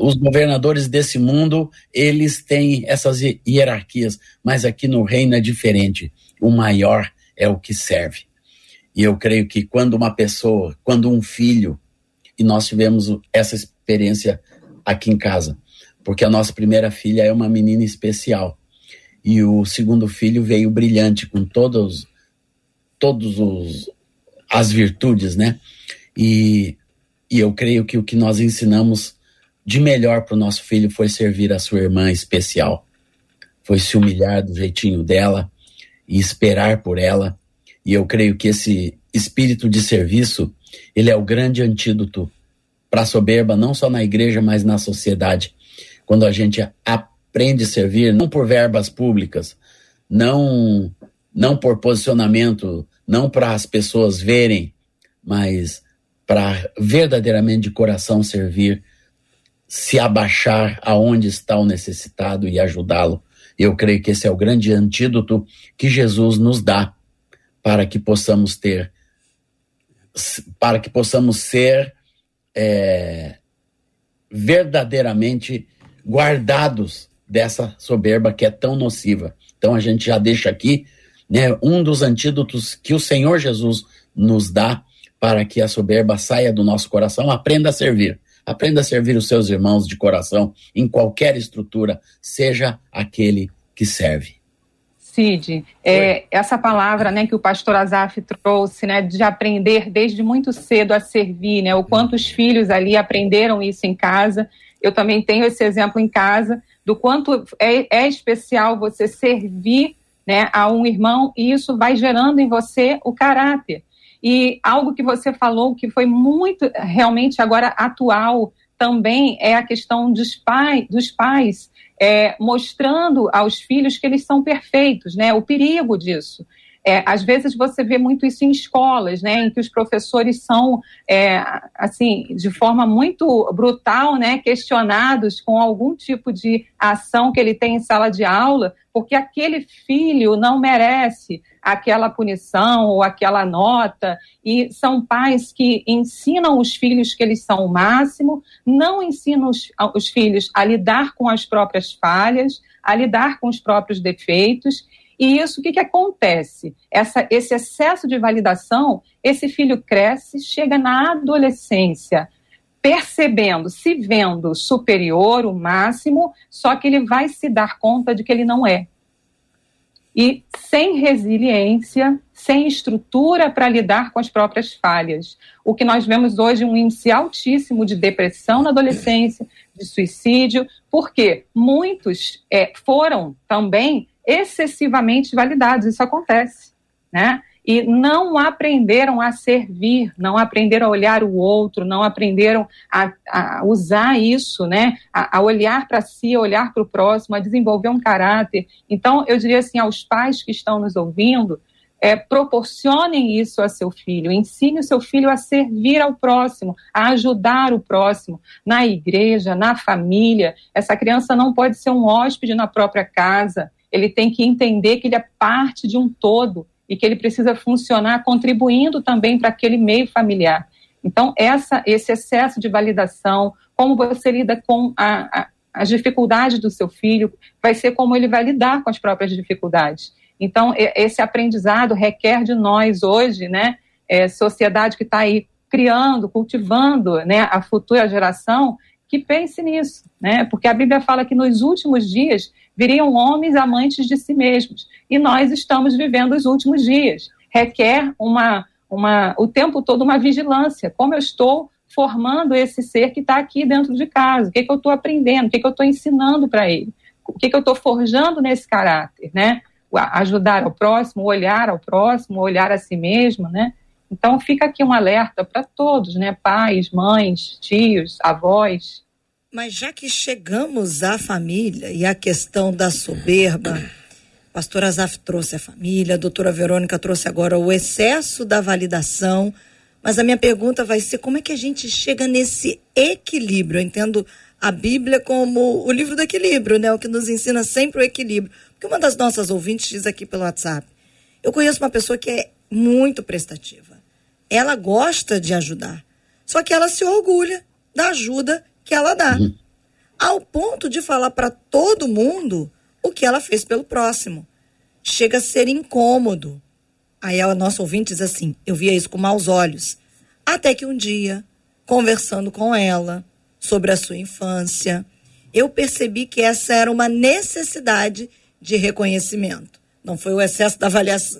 os governadores desse mundo, eles têm essas hierarquias, mas aqui no reino é diferente. O maior é o que serve. E eu creio que quando uma pessoa, quando um filho, e nós tivemos essa experiência aqui em casa, porque a nossa primeira filha é uma menina especial. E o segundo filho veio brilhante com todos todos os as virtudes, né? E, e eu creio que o que nós ensinamos de melhor para o nosso filho foi servir a sua irmã especial. Foi se humilhar do jeitinho dela e esperar por ela e eu creio que esse espírito de serviço, ele é o grande antídoto para a soberba, não só na igreja, mas na sociedade. Quando a gente aprende a servir, não por verbas públicas, não, não por posicionamento, não para as pessoas verem, mas para verdadeiramente de coração servir, se abaixar aonde está o necessitado e ajudá-lo. Eu creio que esse é o grande antídoto que Jesus nos dá para que possamos ter, para que possamos ser é, verdadeiramente guardados dessa soberba que é tão nociva. Então a gente já deixa aqui né, um dos antídotos que o Senhor Jesus nos dá para que a soberba saia do nosso coração. Aprenda a servir. Aprenda a servir os seus irmãos de coração em qualquer estrutura, seja aquele que serve. Cid, é, essa palavra né, que o pastor Azaf trouxe, né, de aprender desde muito cedo a servir, né, o quanto os filhos ali aprenderam isso em casa. Eu também tenho esse exemplo em casa, do quanto é, é especial você servir né, a um irmão, e isso vai gerando em você o caráter. E algo que você falou que foi muito realmente agora atual também é a questão dos, pai, dos pais é, mostrando aos filhos que eles são perfeitos, né? O perigo disso. É, às vezes você vê muito isso em escolas, né, em que os professores são, é, assim, de forma muito brutal, né, questionados com algum tipo de ação que ele tem em sala de aula, porque aquele filho não merece aquela punição ou aquela nota, e são pais que ensinam os filhos que eles são o máximo, não ensinam os, os filhos a lidar com as próprias falhas, a lidar com os próprios defeitos, e isso, o que, que acontece? Essa, esse excesso de validação, esse filho cresce, chega na adolescência, percebendo, se vendo superior, o máximo, só que ele vai se dar conta de que ele não é. E sem resiliência, sem estrutura para lidar com as próprias falhas. O que nós vemos hoje um índice altíssimo de depressão na adolescência, de suicídio, porque muitos é, foram também excessivamente validados. Isso acontece, né? E não aprenderam a servir, não aprenderam a olhar o outro, não aprenderam a, a usar isso, né? A, a olhar para si, a olhar para o próximo, a desenvolver um caráter. Então, eu diria assim aos pais que estão nos ouvindo, é, proporcionem isso a seu filho, ensine o seu filho a servir ao próximo, a ajudar o próximo, na igreja, na família. Essa criança não pode ser um hóspede na própria casa, ele tem que entender que ele é parte de um todo e que ele precisa funcionar contribuindo também para aquele meio familiar. Então, essa, esse excesso de validação, como você lida com a, a, as dificuldades do seu filho, vai ser como ele vai lidar com as próprias dificuldades. Então, esse aprendizado requer de nós hoje, né, é, sociedade que está aí criando, cultivando né, a futura geração, que pense nisso, né? Porque a Bíblia fala que nos últimos dias viriam homens amantes de si mesmos. E nós estamos vivendo os últimos dias. Requer uma, uma, o tempo todo uma vigilância. Como eu estou formando esse ser que está aqui dentro de casa? O que, que eu estou aprendendo? O que, que eu estou ensinando para ele? O que, que eu estou forjando nesse caráter, né? Ajudar ao próximo, olhar ao próximo, olhar a si mesmo, né? Então fica aqui um alerta para todos, né? Pais, mães, tios, avós, mas já que chegamos à família e à questão da soberba, <clears throat> pastor Azaf trouxe a família, a doutora Verônica trouxe agora o excesso da validação, mas a minha pergunta vai ser como é que a gente chega nesse equilíbrio? Eu entendo a Bíblia como o livro do equilíbrio, né? O que nos ensina sempre o equilíbrio. Porque uma das nossas ouvintes diz aqui pelo WhatsApp, eu conheço uma pessoa que é muito prestativa. Ela gosta de ajudar, só que ela se orgulha da ajuda que ela dá. Uhum. Ao ponto de falar para todo mundo o que ela fez pelo próximo. Chega a ser incômodo. Aí a nossa ouvinte diz assim: eu via isso com maus olhos. Até que um dia, conversando com ela sobre a sua infância, eu percebi que essa era uma necessidade de reconhecimento. Não foi o excesso da,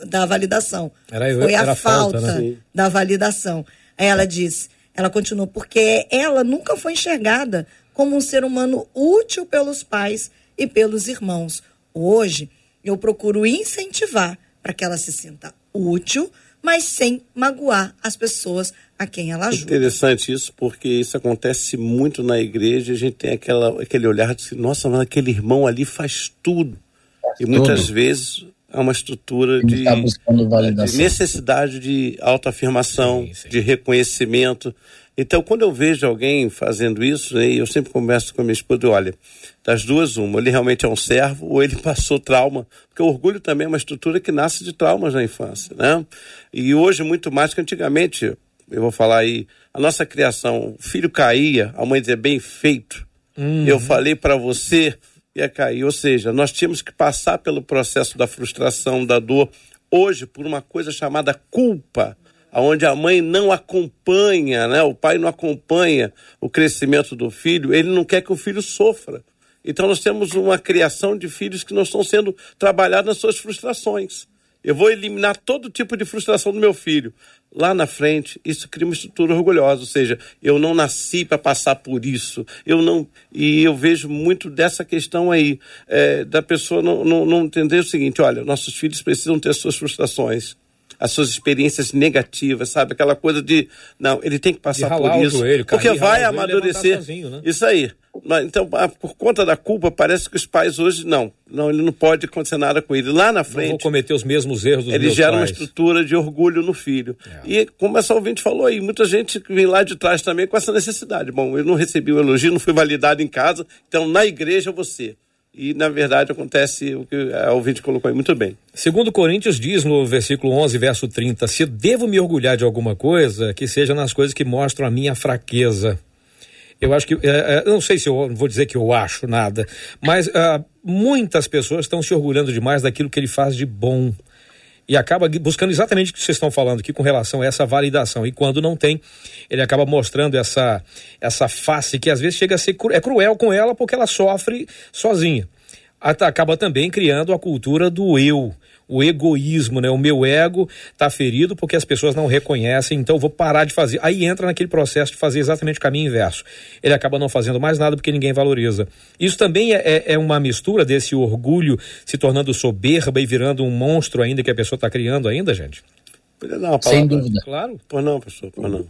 da validação. Era, foi a falta, falta né? da validação. Aí ela disse: ela continuou, porque ela nunca foi enxergada como um ser humano útil pelos pais e pelos irmãos. Hoje, eu procuro incentivar para que ela se sinta útil, mas sem magoar as pessoas a quem ela ajuda. Interessante isso, porque isso acontece muito na igreja. A gente tem aquela, aquele olhar de nossa, mas aquele irmão ali faz tudo. Faz e tudo. muitas vezes há uma estrutura de, tá de, necessidade de autoafirmação, sim, sim. de reconhecimento. Então, quando eu vejo alguém fazendo isso, né, eu sempre converso com a minha esposa, olha, das duas, uma, ele realmente é um servo ou ele <laughs> passou trauma, porque o orgulho também é uma estrutura que nasce de traumas na infância, né? E hoje, muito mais que antigamente, eu vou falar aí, a nossa criação, o filho caía, a mãe dizia, bem feito, uhum. eu falei para você ia cair. Ou seja, nós tínhamos que passar pelo processo da frustração, da dor, hoje por uma coisa chamada culpa, onde a mãe não acompanha, né? o pai não acompanha o crescimento do filho, ele não quer que o filho sofra. Então nós temos uma criação de filhos que não estão sendo trabalhados nas suas frustrações. Eu vou eliminar todo tipo de frustração do meu filho. Lá na frente, isso cria uma estrutura orgulhosa, ou seja, eu não nasci para passar por isso. Eu não e eu vejo muito dessa questão aí é, da pessoa não, não, não entender o seguinte: olha, nossos filhos precisam ter as suas frustrações as suas experiências negativas, sabe? Aquela coisa de, não, ele tem que passar por isso. Joelho, porque cair, vai amadurecer. Sozinho, né? Isso aí. Então, por conta da culpa, parece que os pais hoje não. Não, ele não pode acontecer nada com ele. Lá na frente. Não vou cometer os mesmos erros dos Ele gera pais. uma estrutura de orgulho no filho. É. E, como essa ouvinte falou aí, muita gente vem lá de trás também com essa necessidade. Bom, eu não recebi o elogio, não fui validado em casa, então na igreja você e na verdade acontece o que a ouvinte colocou aí muito bem. Segundo Coríntios diz no versículo 11, verso 30, se devo me orgulhar de alguma coisa, que seja nas coisas que mostram a minha fraqueza. Eu acho que, é, é, não sei se eu vou dizer que eu acho nada, mas uh, muitas pessoas estão se orgulhando demais daquilo que ele faz de bom e acaba buscando exatamente o que vocês estão falando aqui com relação a essa validação. E quando não tem, ele acaba mostrando essa, essa face que às vezes chega a ser cru, é cruel com ela porque ela sofre sozinha. Acaba também criando a cultura do eu o egoísmo, né? O meu ego está ferido porque as pessoas não reconhecem, então eu vou parar de fazer. Aí entra naquele processo de fazer exatamente o caminho inverso. Ele acaba não fazendo mais nada porque ninguém valoriza. Isso também é, é, é uma mistura desse orgulho se tornando soberba e virando um monstro ainda que a pessoa está criando ainda, gente? Não, Sem dúvida. Claro. Por não, pessoal, por não.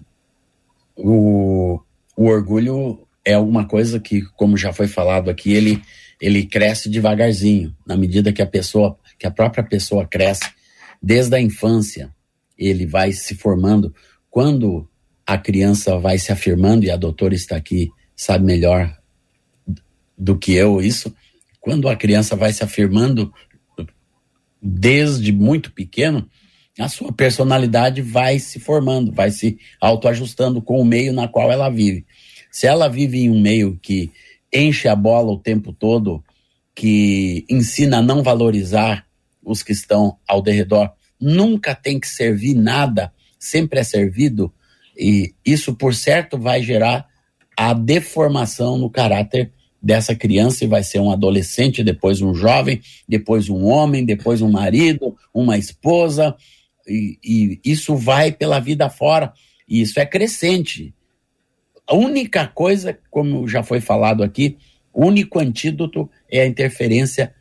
O, o orgulho é uma coisa que, como já foi falado aqui, ele, ele cresce devagarzinho, na medida que a pessoa que a própria pessoa cresce desde a infância, ele vai se formando. Quando a criança vai se afirmando, e a doutora está aqui, sabe melhor do que eu isso, quando a criança vai se afirmando desde muito pequeno, a sua personalidade vai se formando, vai se autoajustando com o meio na qual ela vive. Se ela vive em um meio que enche a bola o tempo todo, que ensina a não valorizar os que estão ao derredor. Nunca tem que servir nada, sempre é servido, e isso, por certo, vai gerar a deformação no caráter dessa criança e vai ser um adolescente, depois um jovem, depois um homem, depois um marido, uma esposa, e, e isso vai pela vida fora, e isso é crescente. A única coisa, como já foi falado aqui, o único antídoto é a interferência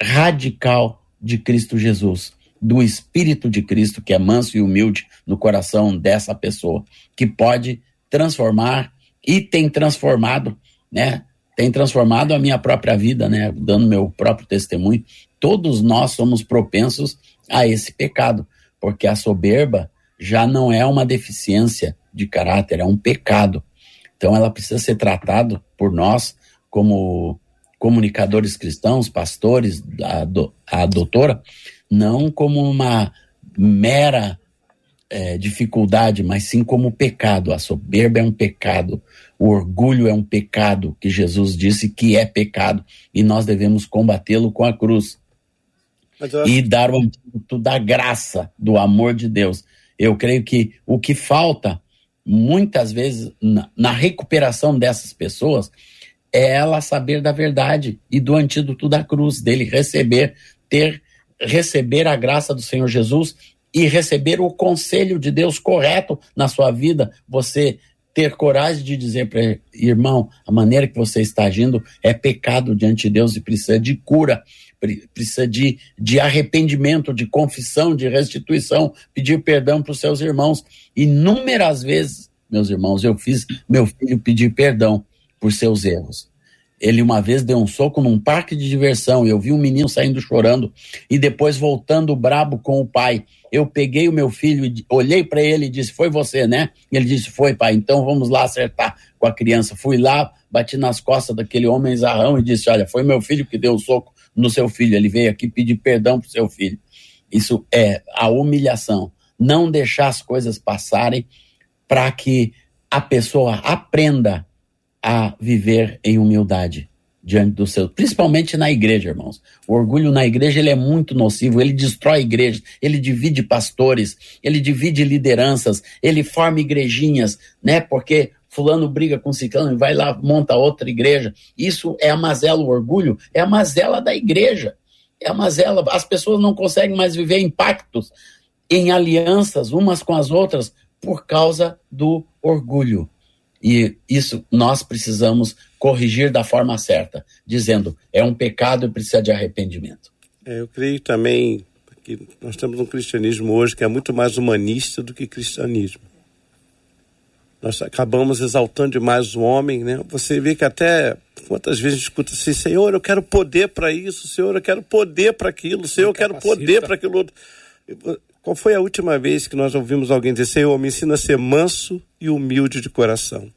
radical de Cristo Jesus, do Espírito de Cristo, que é manso e humilde no coração dessa pessoa, que pode transformar e tem transformado, né? Tem transformado a minha própria vida, né? Dando meu próprio testemunho. Todos nós somos propensos a esse pecado, porque a soberba já não é uma deficiência de caráter, é um pecado. Então ela precisa ser tratada por nós como comunicadores cristãos, pastores, a, do, a doutora, não como uma mera é, dificuldade, mas sim como pecado. A soberba é um pecado, o orgulho é um pecado, que Jesus disse que é pecado, e nós devemos combatê-lo com a cruz. E dar o antídoto da graça, do amor de Deus. Eu creio que o que falta, muitas vezes, na, na recuperação dessas pessoas, é ela saber da verdade e do antídoto da cruz, dele receber, ter, receber a graça do Senhor Jesus e receber o conselho de Deus correto na sua vida, você ter coragem de dizer para irmão, a maneira que você está agindo é pecado diante de Deus e precisa de cura, precisa de, de arrependimento, de confissão, de restituição, pedir perdão para os seus irmãos. Inúmeras vezes, meus irmãos, eu fiz meu filho pedir perdão por seus erros. Ele uma vez deu um soco num parque de diversão e eu vi um menino saindo chorando e depois voltando brabo com o pai. Eu peguei o meu filho, e olhei para ele e disse: Foi você, né? E ele disse: Foi, pai, então vamos lá acertar com a criança. Fui lá, bati nas costas daquele homem zarrão e disse: Olha, foi meu filho que deu o soco no seu filho. Ele veio aqui pedir perdão pro seu filho. Isso é a humilhação. Não deixar as coisas passarem para que a pessoa aprenda a viver em humildade. diante do seu, principalmente na igreja, irmãos. O orgulho na igreja ele é muito nocivo, ele destrói igrejas, ele divide pastores, ele divide lideranças, ele forma igrejinhas, né? Porque fulano briga com ciclano e vai lá monta outra igreja. Isso é a mazela, o orgulho é a mazela da igreja. É a mazela, as pessoas não conseguem mais viver impactos em alianças umas com as outras por causa do orgulho. E isso nós precisamos corrigir da forma certa, dizendo é um pecado e precisa de arrependimento. É, eu creio também que nós temos um cristianismo hoje que é muito mais humanista do que cristianismo. Nós acabamos exaltando demais o homem, né? Você vê que até quantas vezes a gente escuta assim, Senhor, eu quero poder para isso, Senhor, eu quero poder para aquilo, Senhor, eu quero poder para aquilo outro. Qual foi a última vez que nós ouvimos alguém dizer, Senhor, me ensina a ser manso e humilde de coração?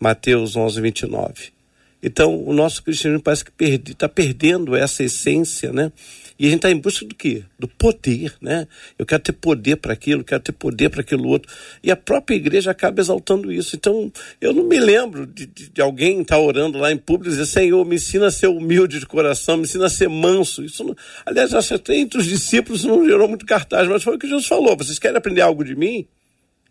Mateus 11, 29. Então, o nosso cristianismo parece que está perdendo essa essência, né? E a gente está em busca do quê? Do poder, né? Eu quero ter poder para aquilo, quero ter poder para aquilo outro. E a própria igreja acaba exaltando isso. Então, eu não me lembro de, de, de alguém estar tá orando lá em público e dizer, Senhor, me ensina a ser humilde de coração, me ensina a ser manso. Isso não... Aliás, até entre os discípulos não gerou muito cartaz, mas foi o que Jesus falou. Vocês querem aprender algo de mim?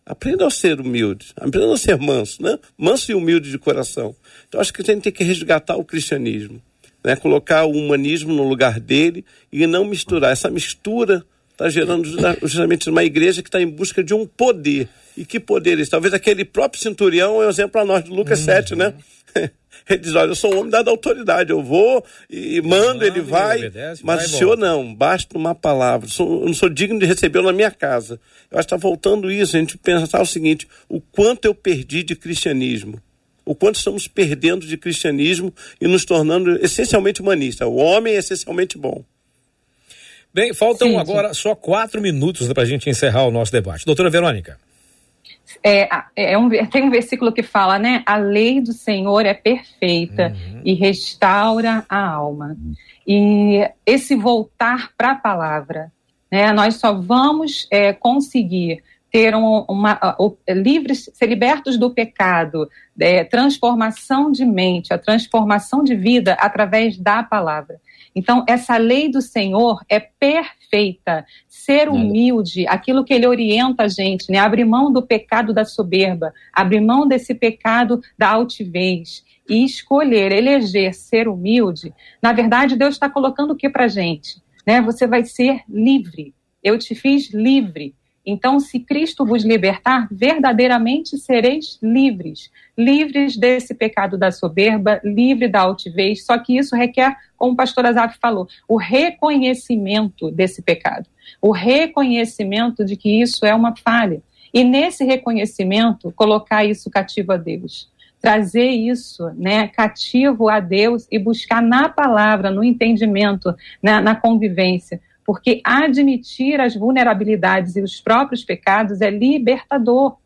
Aprenda a ser humilde, aprenda a ser manso, né? Manso e humilde de coração. Então acho que a gente tem que resgatar o cristianismo, né? Colocar o humanismo no lugar dele e não misturar. Essa mistura está gerando justamente uma igreja que está em busca de um poder. E que poder é esse? Talvez aquele próprio centurião é um exemplo para nós de Lucas uhum. 7, né? <laughs> Ele diz: Olha, eu sou um homem dado autoridade, eu vou e mando, ele vai. Obedece, mas vai o senhor não, basta uma palavra. Eu não sou digno de recebê-lo na minha casa. Eu acho que está voltando isso, a gente pensar o seguinte: o quanto eu perdi de cristianismo. O quanto estamos perdendo de cristianismo e nos tornando essencialmente humanistas. O homem é essencialmente bom. Bem, faltam Sim, agora só quatro minutos para a gente encerrar o nosso debate. Doutora Verônica. É, é um, tem um versículo que fala, né? A lei do Senhor é perfeita uhum. e restaura a alma. E esse voltar para a palavra, né? Nós só vamos é, conseguir ter um, uma, uh, livres, ser libertos do pecado, é, transformação de mente, a transformação de vida através da palavra. Então, essa lei do Senhor é perfeita. Ser humilde, aquilo que ele orienta a gente, né? Abrir mão do pecado da soberba, abrir mão desse pecado da altivez e escolher, eleger ser humilde. Na verdade, Deus está colocando o que para gente? Né? Você vai ser livre. Eu te fiz livre. Então, se Cristo vos libertar, verdadeiramente sereis livres. Livres desse pecado da soberba, livre da altivez. Só que isso requer, como o pastor Azaf falou, o reconhecimento desse pecado. O reconhecimento de que isso é uma falha. E nesse reconhecimento, colocar isso cativo a Deus trazer isso né, cativo a Deus e buscar na palavra, no entendimento, na, na convivência, porque admitir as vulnerabilidades e os próprios pecados é libertador.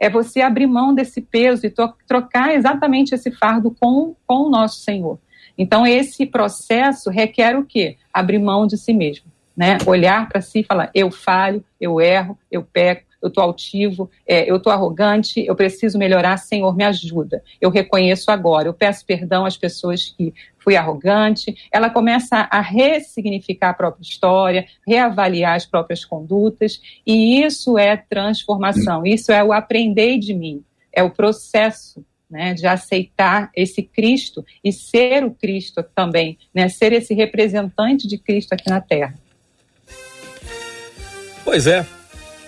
É você abrir mão desse peso e trocar exatamente esse fardo com, com o nosso Senhor. Então, esse processo requer o quê? Abrir mão de si mesmo. Né? Olhar para si e falar: eu falho, eu erro, eu peco, eu estou altivo, é, eu estou arrogante, eu preciso melhorar, Senhor, me ajuda. Eu reconheço agora, eu peço perdão às pessoas que fui arrogante. Ela começa a ressignificar a própria história, reavaliar as próprias condutas, e isso é transformação, isso é o aprender de mim, é o processo né, de aceitar esse Cristo e ser o Cristo também, né, ser esse representante de Cristo aqui na Terra. Pois é,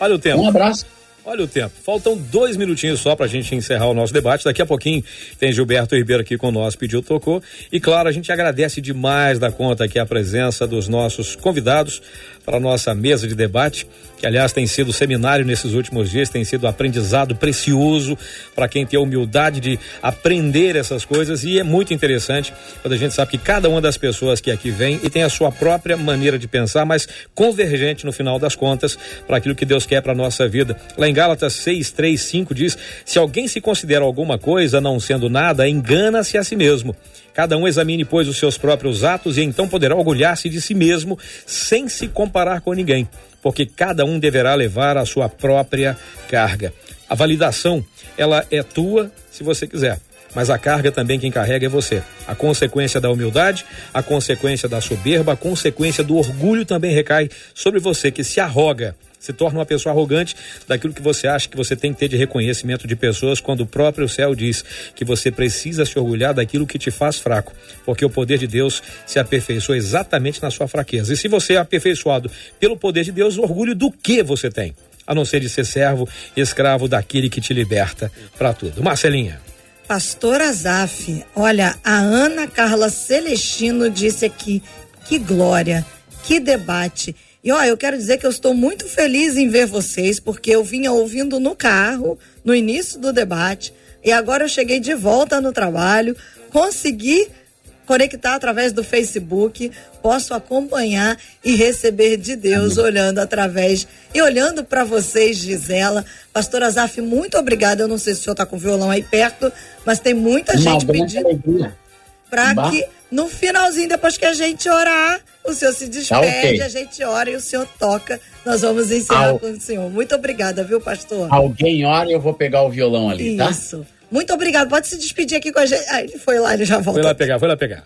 Olha o tempo. Um abraço. Olha o tempo. Faltam dois minutinhos só para a gente encerrar o nosso debate. Daqui a pouquinho tem Gilberto Ribeiro aqui com nós, pediu, tocou. E claro, a gente agradece demais da conta aqui a presença dos nossos convidados para a nossa mesa de debate, que aliás tem sido seminário nesses últimos dias, tem sido aprendizado precioso para quem tem a humildade de aprender essas coisas e é muito interessante quando a gente sabe que cada uma das pessoas que aqui vem e tem a sua própria maneira de pensar, mas convergente no final das contas para aquilo que Deus quer para nossa vida. Lá em Gálatas 6, 3, 5 diz: se alguém se considera alguma coisa não sendo nada, engana-se a si mesmo. Cada um examine, pois, os seus próprios atos e então poderá orgulhar-se de si mesmo sem se comparar com ninguém, porque cada um deverá levar a sua própria carga. A validação, ela é tua se você quiser. mas a carga também quem carrega é você. A consequência da humildade, a consequência da soberba, a consequência do orgulho também recai sobre você que se arroga se torna uma pessoa arrogante daquilo que você acha que você tem que ter de reconhecimento de pessoas, quando o próprio céu diz que você precisa se orgulhar daquilo que te faz fraco, porque o poder de Deus se aperfeiçoa exatamente na sua fraqueza. E se você é aperfeiçoado pelo poder de Deus, orgulho do que você tem? A não ser de ser servo escravo daquele que te liberta para tudo. Marcelinha. Pastor Azaf, olha, a Ana Carla Celestino disse aqui, que glória, que debate. E ó, eu quero dizer que eu estou muito feliz em ver vocês, porque eu vinha ouvindo no carro, no início do debate, e agora eu cheguei de volta no trabalho, consegui conectar através do Facebook, posso acompanhar e receber de Deus Amém. olhando através e olhando para vocês, Gisela. Pastor Azaf, muito obrigada. Eu não sei se o senhor está com o violão aí perto, mas tem muita Uma gente pedindo para que no finalzinho, depois que a gente orar, o senhor se despede, tá okay. a gente ora e o senhor toca. Nós vamos encerrar Al... com o senhor. Muito obrigada, viu, pastor? Alguém ora e eu vou pegar o violão ali, Isso. tá? Isso. Muito obrigado. Pode se despedir aqui com a gente. Ah, ele foi lá, ele já voltou. Foi lá pegar, foi lá pegar.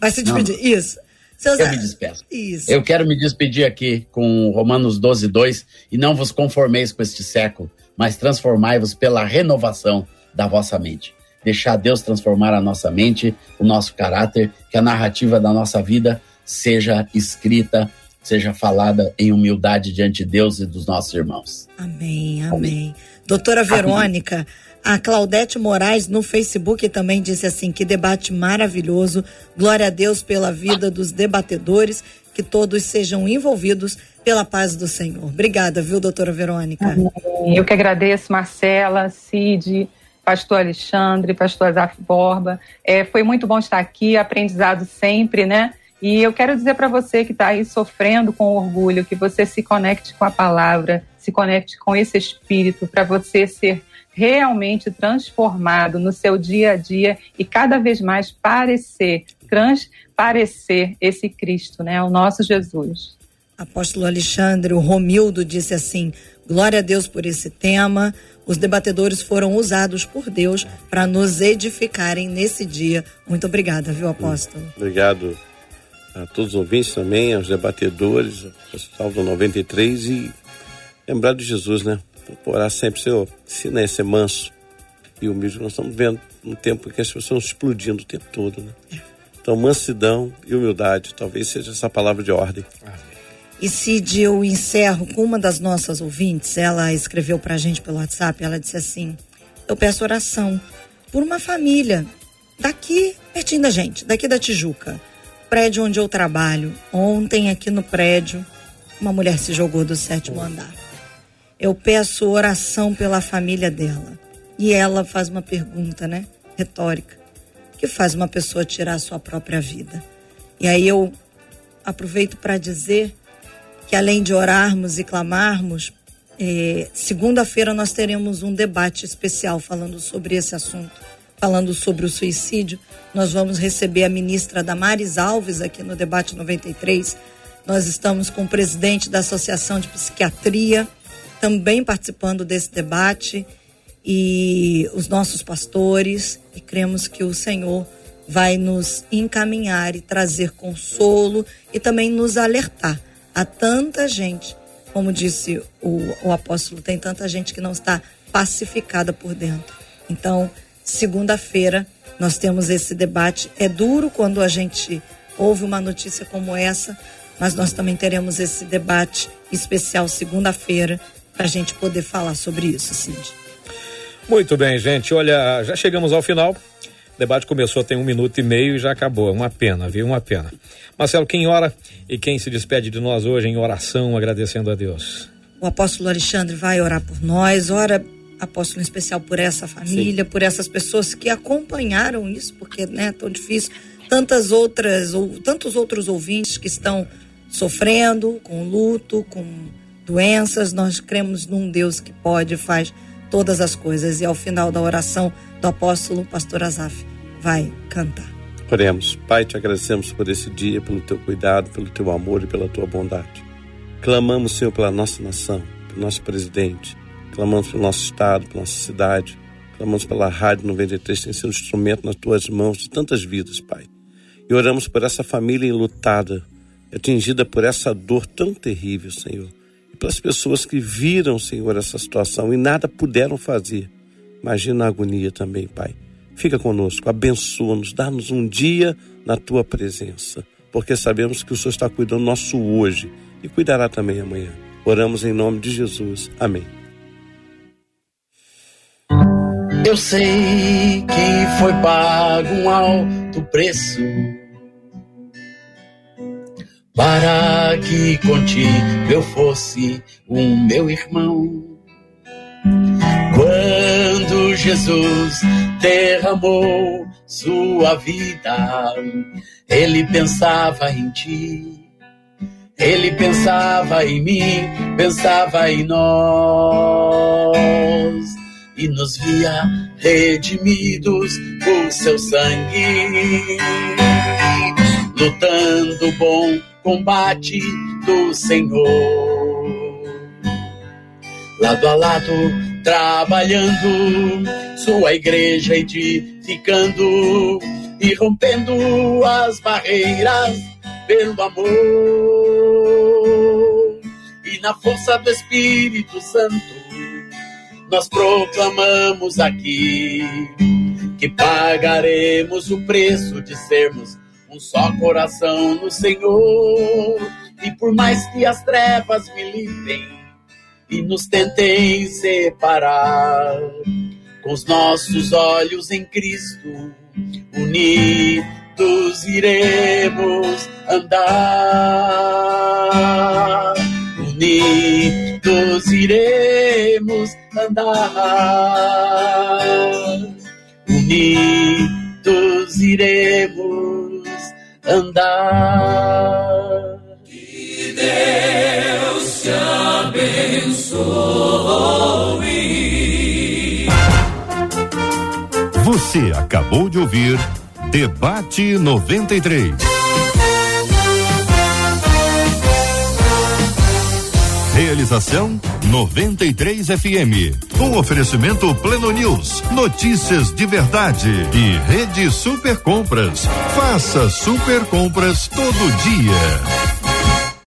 Vai se despedir. Não. Isso. Seus... Eu me despeço. Isso. Eu quero me despedir aqui com Romanos 12, 2. E não vos conformeis com este século, mas transformai-vos pela renovação da vossa mente deixar Deus transformar a nossa mente, o nosso caráter, que a narrativa da nossa vida seja escrita, seja falada em humildade diante de Deus e dos nossos irmãos. Amém, amém. amém. Doutora Verônica, a Claudete Moraes no Facebook também disse assim: que debate maravilhoso. Glória a Deus pela vida dos debatedores, que todos sejam envolvidos pela paz do Senhor. Obrigada, viu, doutora Verônica? Amém. Eu que agradeço, Marcela, Cid pastor Alexandre, pastor Azaf Borba. É, foi muito bom estar aqui, aprendizado sempre, né? E eu quero dizer para você que está aí sofrendo com orgulho, que você se conecte com a palavra, se conecte com esse espírito, para você ser realmente transformado no seu dia a dia e cada vez mais parecer, transparecer esse Cristo, né? O nosso Jesus. Apóstolo Alexandre, o Romildo disse assim: glória a Deus por esse tema. Os debatedores foram usados por Deus para nos edificarem nesse dia. Muito obrigada, viu, apóstolo? Obrigado a todos os ouvintes também, aos debatedores, ao pessoal do 93 e lembrar de Jesus, né? Orar sempre, Senhor, ensina a ser manso e humilde. Nós estamos vendo um tempo em que as pessoas estão explodindo o tempo todo, né? É. Então, mansidão e humildade, talvez seja essa palavra de ordem. Amém. E Cid, eu encerro com uma das nossas ouvintes, ela escreveu para a gente pelo WhatsApp, ela disse assim, eu peço oração por uma família daqui, pertinho da gente, daqui da Tijuca, prédio onde eu trabalho. Ontem aqui no prédio, uma mulher se jogou do sétimo andar. Eu peço oração pela família dela. E ela faz uma pergunta, né? Retórica. Que faz uma pessoa tirar a sua própria vida. E aí eu aproveito para dizer que além de orarmos e clamarmos, é, segunda-feira nós teremos um debate especial falando sobre esse assunto, falando sobre o suicídio. Nós vamos receber a ministra Damares Alves aqui no debate 93. Nós estamos com o presidente da Associação de Psiquiatria também participando desse debate e os nossos pastores e cremos que o Senhor vai nos encaminhar e trazer consolo e também nos alertar Há tanta gente, como disse o, o apóstolo, tem tanta gente que não está pacificada por dentro. Então, segunda-feira, nós temos esse debate. É duro quando a gente ouve uma notícia como essa, mas nós também teremos esse debate especial segunda-feira para a gente poder falar sobre isso, Cid. Muito bem, gente. Olha, já chegamos ao final. O debate começou tem um minuto e meio e já acabou. Uma pena, viu? Uma pena. Marcelo, quem ora e quem se despede de nós hoje em oração, agradecendo a Deus? O apóstolo Alexandre vai orar por nós, ora, apóstolo em especial por essa família, Sim. por essas pessoas que acompanharam isso, porque né, é tão difícil. Tantas outras, ou tantos outros ouvintes que estão sofrendo com luto, com doenças. Nós cremos num Deus que pode e faz todas as coisas. E ao final da oração do apóstolo, pastor Azaf vai cantar. Oremos. Pai, te agradecemos por esse dia, pelo teu cuidado, pelo teu amor e pela tua bondade. Clamamos, Senhor, pela nossa nação, pelo nosso presidente. Clamamos pelo nosso estado, pela nossa cidade. clamamos pela Rádio 93, tem sido um instrumento nas tuas mãos de tantas vidas, Pai. E oramos por essa família enlutada, atingida por essa dor tão terrível, Senhor. E pelas pessoas que viram, Senhor, essa situação e nada puderam fazer. Imagina a agonia também, Pai. Fica conosco, abençoa-nos, dá-nos um dia na tua presença, porque sabemos que o Senhor está cuidando do nosso hoje e cuidará também amanhã. Oramos em nome de Jesus. Amém. Eu sei que foi pago um alto preço para que contigo eu fosse o meu irmão. Quando Jesus derramou sua vida, ele pensava em ti. Ele pensava em mim, pensava em nós. E nos via redimidos por seu sangue, lutando o bom combate do Senhor, lado a lado, trabalhando sua igreja edificando e rompendo as barreiras pelo amor e na força do Espírito Santo nós proclamamos aqui que pagaremos o preço de sermos um só coração no Senhor. E por mais que as trevas militem e nos tentem separar, com os nossos olhos em Cristo, unidos iremos andar. Unidos iremos andar. Unidos iremos andar. Deus te abençoe. Você acabou de ouvir Debate 93. Realização 93 FM. Um oferecimento Pleno News, notícias de verdade e Rede Super Compras. Faça super compras todo dia.